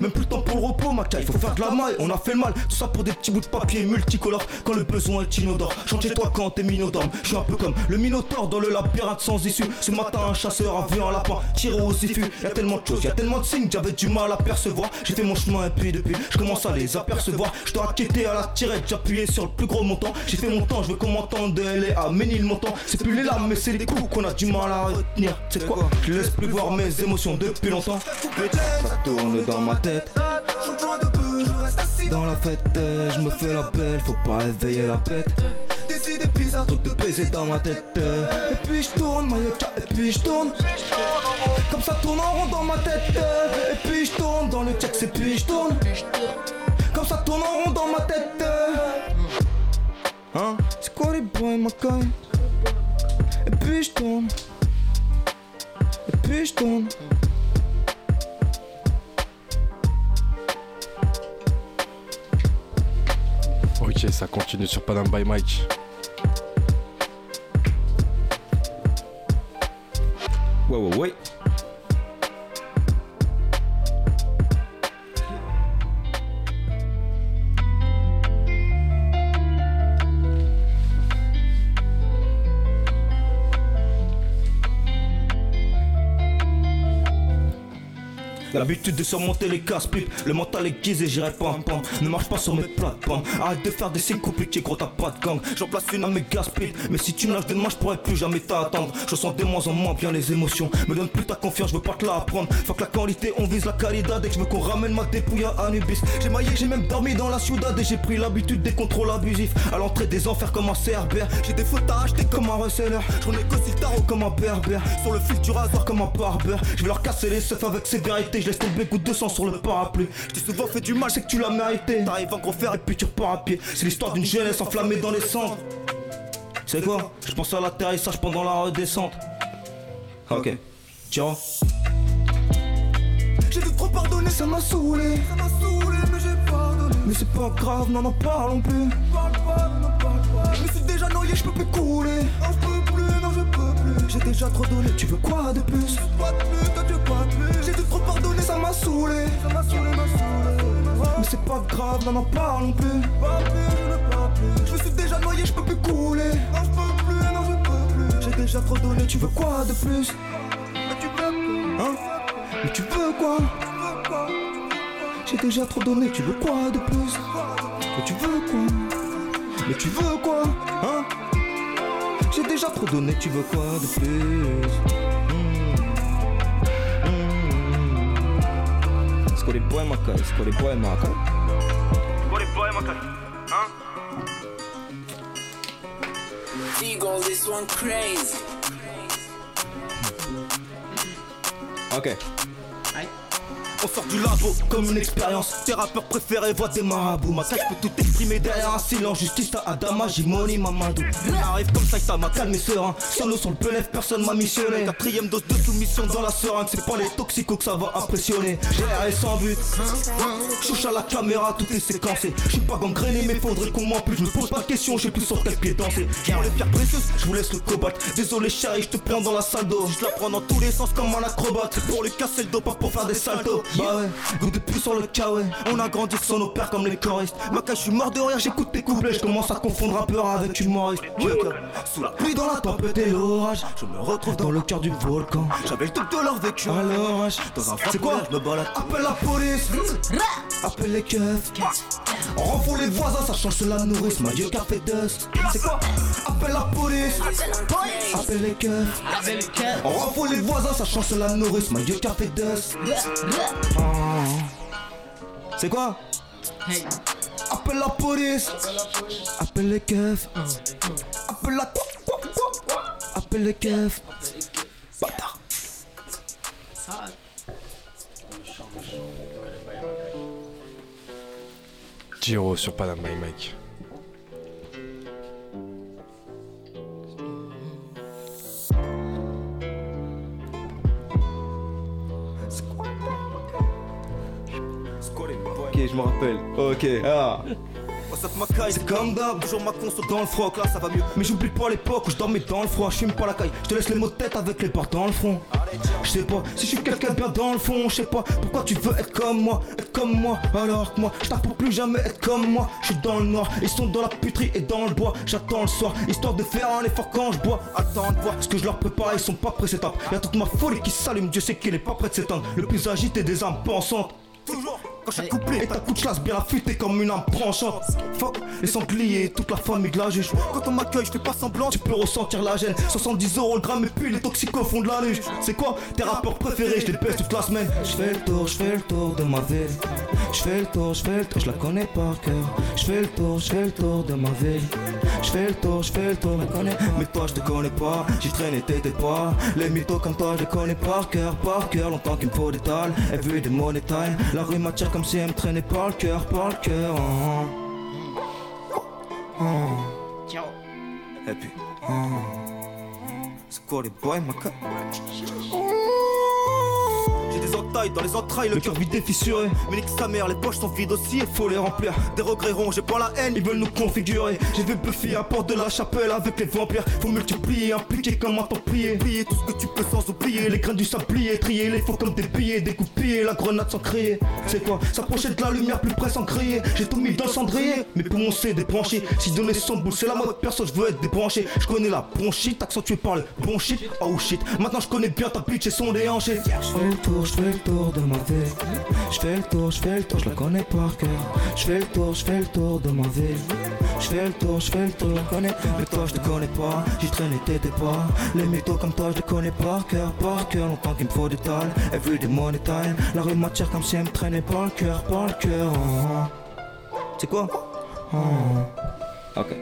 Même plus le temps pour le repos, Macaille, faut faire de la maille. On a fait le mal, tout ça pour des petits bouts de papier multicolores. Quand le besoin est inodore, chante chez toi quand t'es minodorme. Je suis un peu comme le minotaure dans le labyrinthe sans issue. Ce matin, un chasseur a vu un lapin tiré au sifu. Y'a tellement de choses, y'a tellement de signes, j'avais du mal à percevoir. J'ai fait mon chemin et puis depuis, je commence à les apercevoir. Je dois à la tirette, j'appuyais sur le plus gros montant. J'ai fait mon temps, je veux qu'on m'entende de LA à Ménilmontant. C'est plus les larmes, mais c'est les coups qu'on a du mal à retenir. C'est quoi Je laisse plus voir mes émotions depuis longtemps. Ça tourne dans ma tête. Dans la fête, je me fais la belle, faut pas éveiller la bête. Des idées bizarres, trucs de baiser dans ma tête. Et puis je tourne, Mayoka, et puis je tourne. Comme ça tourne en rond dans ma tête. Et puis je tourne dans le check, et puis je tourne. Comme ça tourne en rond dans ma tête. Hein? C'est quoi les boys, ma caille? Et puis je tourne. Et puis je tourne. Ok, ça continue sur Padam by Mike. Ouais, ouais, ouais. L'habitude de surmonter les casse pipes Le mental est guisé, j'irai pam pam Ne marche pas sur mes plates-bandes Arrête de faire des signes compliqués gros t'as pas de gang. J'en place une à mes gaspilles Mais si tu lâches demain je pourrais plus jamais t'attendre. Je sens de moins en moins bien les émotions. Me donne plus ta confiance, je veux pas te la apprendre Faut que la qualité on vise la qualité. Dès que je veux qu'on ramène ma dépouille à Anubis. J'ai maillé, j'ai même dormi dans la ciudad Et j'ai pris l'habitude des contrôles abusifs. À l'entrée des enfers comme un cerbère. J'ai des fautes à acheter comme un reseller. Je négocie le tarot comme un berbère. Sur le fil du rasoir comme un barbeur. Je vais leur casser les seufs avec sévérité laisse tomber goutte de sang sur le parapluie. Je t'ai souvent fait du mal, c'est que tu l'as mérité. T'arrives en gros fer et puis tu repars à pied. C'est l'histoire d'une jeunesse enflammée dans les cendres. C'est quoi? Je pense à l'atterrissage pendant la redescente. Ok, tiens J'ai dû trop pardonner, ça m'a saoulé. Ça m'a saoulé, mais j'ai pardonné. Mais c'est pas grave, non, n'en parlons plus. Parle pas, parle pas. Je me suis déjà noyé, je peux plus couler. Non, je peux plus, non, je peux plus. J'ai déjà trop donné, tu veux quoi de plus? Pas de plus, toi tu pardonner, ça m'a saoulé. Mais c'est pas grave, n'en parlons plus. Je me suis déjà noyé, je peux plus couler. Non, je peux plus, plus J'ai déjà trop donné, tu veux quoi de plus? Mais tu veux quoi Mais tu veux quoi? J'ai déjà trop donné, tu veux quoi de plus? Mais tu veux quoi? Mais tu veux quoi? Hein? Trop donné, tu veux quoi de plus? Hmm. C'est quoi les boys, ma caille C'est quoi les boys, ma caille Eagle, this one crazy. Ok. On sort du labo comme une expérience. Tes rappeurs préférés des marabouts. Ma caille peut tout exprimer derrière un silence. Justice à Adama, Jimoni, Mamadou. On arrive comme ça, m'a calmé serein. Solo sur le pelef, personne m'a missionné. Quatrième dose de soumission dans la seringue. C'est pas les toxicos que ça va impressionner. GR sans but. Chouche à la caméra, tout est séquencé. Je suis pas gangréné, mais faudrait qu'on m'en plus. Je me pose pas de questions, j'ai plus sur quel pied danser. Pour les pierres précieuses, je vous laisse le cobalt. Désolé, chérie, je te prends dans la salle d'eau. Je la prends dans tous les sens comme un acrobate. Pour lui casser le dos, pas pour faire des saltos. Bah ouais, goûte de plus sur le ouais. On a grandi sans nos pères comme les choristes. Ma cage, je suis mort de rire, j'écoute tes couplets. Je commence à confondre rappeur avec humoriste. Sous la pluie, dans la tempête et l'orage, je me retrouve dans le cœur du volcan. J'avais le double de leur vécu à l'orage. Dans un C'est quoi Je me balade. Appelle la police, appelle les keufs. On rend fou les voisins, ça change la nourrice. Ma Dieu, café dust. C'est quoi Appelle la police, appelle les keufs. On rend fou les voisins, ça change la nourrice. Ma café dust. Oh. C'est quoi? Appelle la police. Appelle les keufs. Appelle la quoi quoi quoi quoi. Appelle les keufs. Bâtard. Giro sur Panam by Mike. Je me rappelle. Ok, ah. C'est comme d'hab, toujours ma conso dans le froc, là ça va mieux. Mais j'oublie pas l'époque où je dormais dans le froid, je fume pas la caille, je te laisse les mots de tête avec les portes dans le front. Je sais pas si je suis quelqu'un bien dans le fond, je sais pas pourquoi tu veux être comme moi, être comme moi, alors que moi je pour plus jamais être comme moi. Je suis dans le noir, ils sont dans la puterie et dans le bois. J'attends le soir, histoire de faire un effort quand je bois. Attends de voir ce que je leur prépare, ils sont pas prêts c'est Y'a toute ma folie qui s'allume, Dieu sait qu'il est pas prêt de s'éteindre. Le plus agité des âmes pensantes. Toujours quand suis couplé et ta coup de chasse bien affûtée comme une âme tranchante. Fuck les sangliers, toute la famille de la juge. Quand on m'accueille, je fais pas semblant, tu peux ressentir la gêne. 70 euros le gramme et puis les toxicos font de la luge. C'est quoi tes rappeurs préférés? Je les baisse toute la semaine. Je fais le tour, je fais le tour de ma ville. Je fais le tour, je fais le tour, je la connais par cœur. Je fais le tour, je fais le tour de ma ville. Je fais le tour, je fais le tour, je la connais. Mais toi, je te connais pas, j'y traîne et t'étais pas. Les mythos comme toi, je les connais par cœur, par cœur. Longtemps qu'il me faut des tales, every day money time. La rue m'attire comme si elle me traînait par le cœur, par le cœur. oh. Oh. Et puis, oh. c'est quoi les boys, ma J'ai des entailles dans les entrailles, le cœur vide et fissuré. Mais nique sa mère, les poches sont vides aussi, il faut les remplir. Des regrets ronds, j'ai pas la haine, ils veulent nous configurer. J'ai vu Buffy à porte de la chapelle avec les vampires. Faut multiplier, impliquer comme un templier. Plier tout ce que tu peux sans oublier. Les grains du sablier, trier les faux comme des billets, découpiller la grenade sans crier. C'est quoi? S'approcher de la lumière plus près sans crier. J'ai tout mis dans le cendrier, mais pour mon c'est débranché. Si donner son boule, c'est la mode, perso, je veux être débranché. Je connais la bronchite, accentuée par le bon shit. Oh shit, maintenant je connais bien ta bitch et son déhanché. Je fais le tour, de ma ville. Je fais le tour, je fais le tour, je la connais par cœur. Je fais le tour, je fais le tour de ma ville. Je fais le tour, je fais le tour, je la connais. Mais toi, je te connais pas, j'y traîne t'étais pas. Les mythos comme toi, je les connais par cœur, par cœur. Longtemps qu'il me faut des tales, everyday money time. La rue m'attire comme si elle me traînait par le cœur, par le cœur. oh. C'est quoi? Oh. Ok.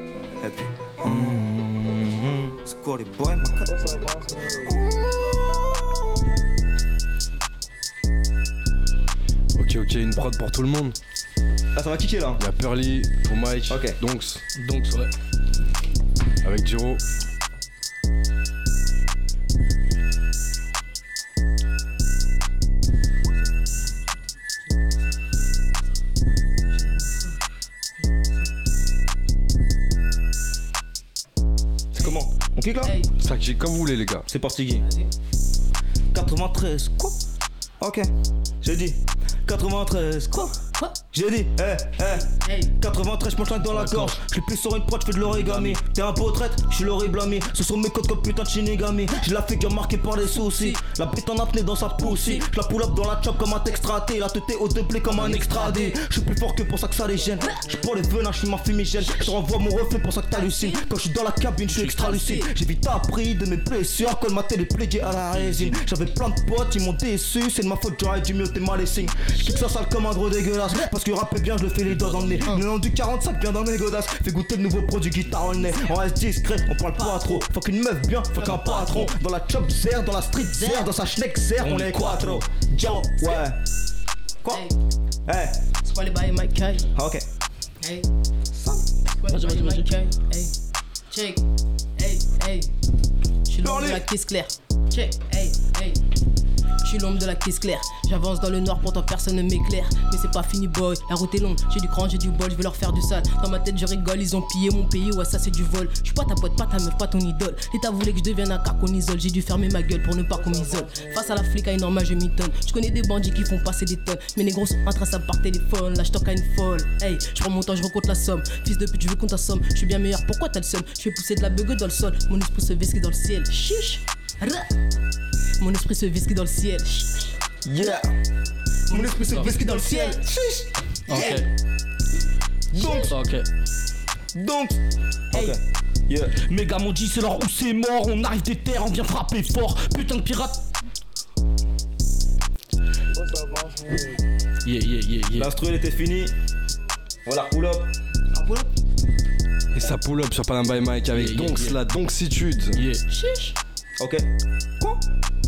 C'est quoi les boys, Ok, ok, une prod pour tout le monde. Ah, ça va kicker là. Il y a Pearly pour Mike. Ok. Donc, Donc, ouais. avec Giro. C'est comment On kick là Ça comme vous voulez, les gars. C'est parti, Guy. 93, quoi Ok, j'ai dit 93, quoi? J'ai dit, eh, eh. 93, je dans la gorge. Je plus sur une prod, je fais de l'origami. T'es un peu traite, je suis l'horrible ami. Ce sont mes codes comme putain de shinigami. J'ai la figure marquée par les soucis. La bite en apnée dans sa poussie. Je la pull up dans la chop comme un textraté. La tête au doublé comme un extradé. Je suis plus fort que pour ça que ça les gêne. Je pour les venins, je suis ma fumigène. Je renvoie mon reflet pour ça que t'hallucines. Quand je suis dans la cabine, je suis extra lucide. J'ai vite appris de mes blessures. Quand ma télé pléguée à la résine. J'avais plein de potes, ils m'ont déçu. C'est de ma faute, j'aurais dû mieux, t'es mal les signes. Je ça sale comme un gros dégueulasse. Parce que rapper bien, je le fais les doigts dans le nez. Le nom du 45 bien dans mes godasses. Fais goûter le nouveau produit guitare en nez. On reste discret, on parle pas trop. Faut qu'une meuf bien, faut qu'un patron. Dans la chop zer, dans la street zer, dans sa schneck zer, on est quattro. Joe, ouais. Quoi? Hey. C'est quoi les bails, Mike Kay Ok. Hey. Bails, Mike Kay Hey. Check. Hey, hey. Je suis de la caisse claire. Check. Hey, hey. Je suis l'homme de la caisse claire. J'avance dans le noir, pourtant personne ne m'éclaire. Mais c'est pas fini, boy. La route est longue. J'ai du cran, j'ai du bol, je vais leur faire du sale. Dans ma tête, je rigole, ils ont pillé mon pays. Ouais, ça c'est du vol. Je suis pas ta pote, pas ta meuf, pas ton idole. L'État voulait que je devienne un car qu'on isole. J'ai dû fermer ma gueule pour ne pas qu'on m'isole. Face à la flic, à une norme, je m'étonne. Je connais des bandits qui font passer des tonnes. Mais les gros sont intraçables par téléphone. Là, je à une folle. Hey, je prends mon temps, je recompte la somme. Fils de pute, je veux qu'on somme. Je suis bien meilleur, pourquoi t'as le seum? Je fais pousser de la bugue dans le sol. Mon esprit se dans le ciel. Chiche. Mon esprit se visque dans le ciel. Yeah. Mon esprit se visque dans le ciel. Ok. Donc. Ok. Donc. Ok. Yeah. Mes gars m'ont dit c'est l'heure où c'est mort. On arrive des terres, on vient frapper fort. Putain de pirate. Yeah, yeah, yeah, yeah. L'instru elle était finie. Voilà, pull up. Et ça pull up sur Panam by Mike avec Yeah, yeah, donc yeah. la doncitude. Yeah. Ok. Mes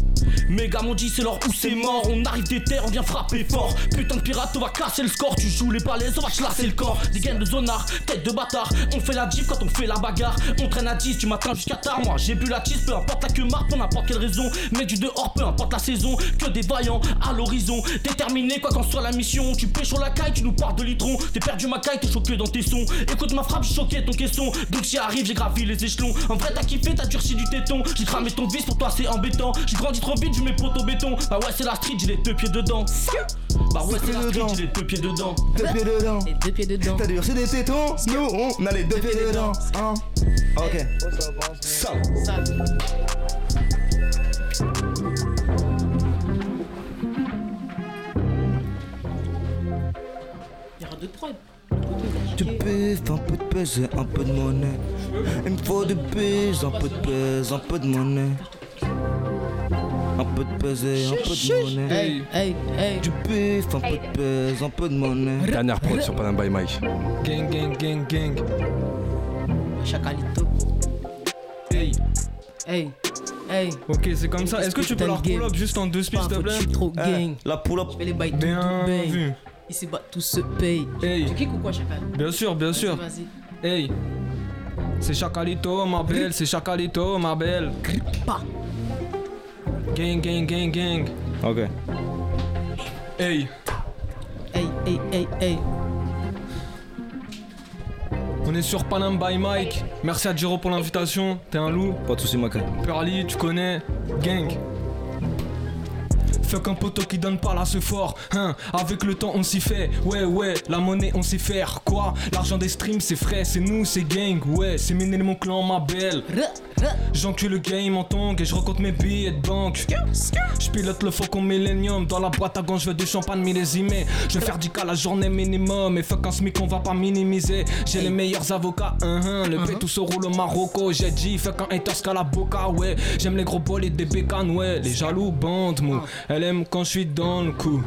m'ont dit c'est l'heure où c'est mort. On arrive des terres, on vient frapper fort. Putain de pirate, on va casser le score. Tu joues les balaises, on va chlasser le corps. Des gains de zonard, tête de bâtard. On fait la diff quand on fait la bagarre. On traîne à 10 du matin jusqu'à tard. Moi j'ai bu la tisse, peu importe la queue marque Pour n'importe quelle raison. Mais du dehors, peu importe la saison. Que des vaillants à l'horizon. Déterminé quoi qu'en soit la mission. Tu pêches sur la caille, tu nous parles de litron. T'es perdu ma caille, t'es choqué dans tes sons. Écoute ma frappe, choqué ton caisson. Donc j'y arrive, j'ai gravi les échelons. En vrai t'as kiffé, t'as durci du téton. J'ai cramé ton vis, pour toi c'est embêtant. J'ai grandi trop je mets poteau béton Bah ouais c'est la street, j'ai les deux pieds dedans Bah ouais c'est la street, j'ai les deux pieds dedans Deux pieds dedans. Les deux pieds dedans. T'as dur, c'est des tétons. Nous, on a les deux pieds dedans. Hein. Ok. Ça. Sale. Il y aura deux prods. Du bif, un peu de pèse et un peu de monnaie. Il me faut du bise, un peu de pèse, un peu de monnaie. Un peu de pèse et un peu de monnaie. Hey, hey, hey. Du bif, un peu de pèse, un peu de monnaie. Dernière prod sur Panam by Mike. Gang, gang, gang, gang. Chacalito. Hey. Hey, hey. Ok, c'est comme ça. Est-ce que tu peux leur pull up juste en deux speed, s'il te Je plaît? suis trop gang. La pull up. Je fais les bails tout Bien vu. Ici bas tout se paye. Hey. Tu kicks ou quoi, chacal? Bien sûr, bien sûr. Vas-y. Hey. C'est Chacalito, ma belle. C'est Chacalito, ma belle. Pas. Gang, gang, gang, gang. Ok. Hey. Hey, hey, hey, hey. On est sur Panam by Mike. Merci à Jiro pour l'invitation. T'es un loup. Pas de soucis, Maca. Perly, tu connais. Gang. Fuck un poteau qui donne pas là ce fort, hein. Avec le temps on s'y fait, ouais ouais, la monnaie on sait faire Quoi? L'argent des streams c'est frais, c'est nous, c'est gang, ouais C'est miner mon clan, ma belle. J'encule le game en tongue et je recompte mes billets de banque. Je pilote le faucon Millennium Dans la boîte à gants je veux du champagne millésimé. Je vais faire du cas la journée minimum. Et fuck un smic on va pas minimiser. J'ai les meilleurs avocats, hein, hein. Le tout se roule au Marocco. J'ai dit fuck un haters qu'à la boca, ouais. J'aime les gros bolides des bécanes, ouais. Les jaloux bandes mou. Elle aime quand je suis dans le coup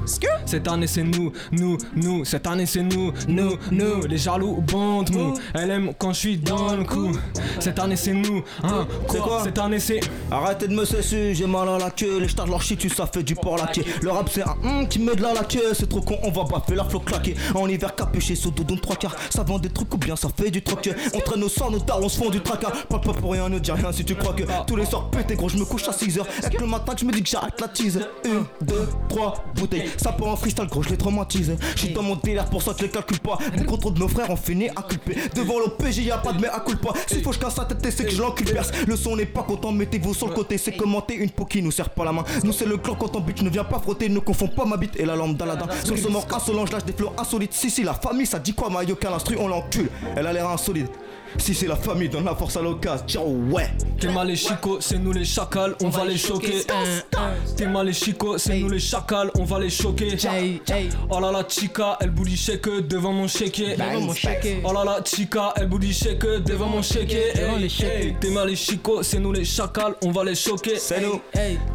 Cette année c'est nous, nous, nous Cette année c'est nous, nous, nous Les jaloux bandes mou Elle aime quand je suis dans le coup Cette année c'est nous, hein C'est quoi? Cette année c'est Arrêtez de me cesser, j'ai mal à la queue. Les stars leur shit, tu ça fait du porc laqué. Le rap, c'est un hum qui met de la queue. C'est trop con, on va baffer la flot claquer. En hiver, capuché sous doudoune trois quarts. Ça vend des trucs ou bien ça fait du troc. On traîne au sang, nos darons se font du tracas. Pas pour rien, ne dis rien si tu crois que tous les soirs pété, gros, je me couche à 6h. Et que le matin, je me dis que j'arrête la tease. Une, deux, trois bouteilles. Ça part en freestyle, gros, je l'ai traumatisé. J'suis dans mon délire, pour ça je les calcule pas. Les contrôles de nos frères ont fini à culper. Devant l'OPJ, y'a pas de mais à culpa. S'il faut que je casse sa tête, c'est que je l'encule. Le son n'est pas content, mettez-vous sur le côté. C'est commenter une peau qui nous serre pas la main. Nous, c'est le clan quand on bute, ne viens pas frotter. Ne confonds pas ma bite et la lampe d'Aladin. Sur ce mort insolent, je lâche des flots insolites. Si, si, la famille, ça dit quoi, Mario Qu'un instru, on l'encule. Elle a l'air insolite. Si c'est la famille, donne la force à l'occasion. Ciao, ouais. T'es mal les chicots, c'est nous les chacals, on va les choquer. T'es mal les chicots, c'est nous les chacals, on va les choquer. Oh là là, chica, elle booty shake devant mon shake. Oh là là, chica, elle booty shake devant mon shake. T'es mal les chicots, c'est nous les chacals, on va les choquer. C'est nous.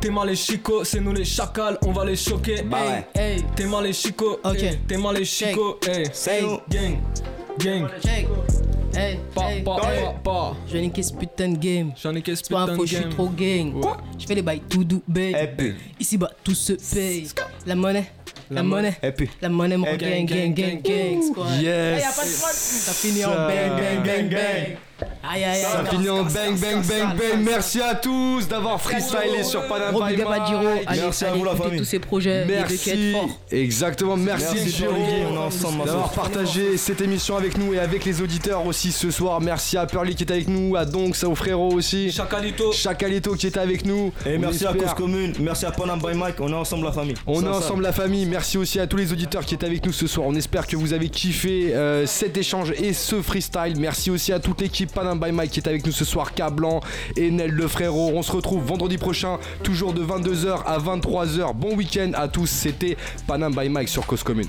T'es mal les chicots, c'est nous les chacals, on va les choquer. Bah ouais. T'es mal les chicots, t'es mal les chicots. C'est nous. Gang, gang. Hey, Pa, hey, pa, hey. pa. Je vais niquer ce putain de game. J'en ai qu'est-ce C'est pas putain un de faux, je suis game. trop gang. Ouais. Je fais les bails tout doux, babe. Ici bas, tout se paye. La monnaie, la, monnaie, et puis. la monnaie, mon Eh, gang, gang, gang, gang, squad. Yes. Hey, y'a pas de prod. Ça finit en bang, bang, bang, bang. Aïe, aïe, aïe. Ça finit en bang bang bang bang. Merci à tous d'avoir freestylé sur Panama big up à Giro. Merci à vous, la famille. tous ces projets. Merci. Exactement, merci, Merci, Giro est d'avoir partagé cette émission avec nous et avec les auditeurs aussi ce soir. Merci à Pearly qui est avec nous, à Donks, au frérot aussi. Chacalito. Chakalito qui était avec nous. Et On merci à Cause Commune, merci à Panam by Mike, on est ensemble la famille. On est ensemble la famille, merci aussi à tous les auditeurs qui étaient avec nous ce soir. On espère que vous avez kiffé euh, cet échange et ce freestyle. Merci aussi à toute l'équipe Panam by Mike qui est avec nous ce soir, K Blanc et Nel le frérot. On se retrouve vendredi prochain, toujours de 22h à 23h. Bon week-end à tous, c'était Panam by Mike sur Cause Commune.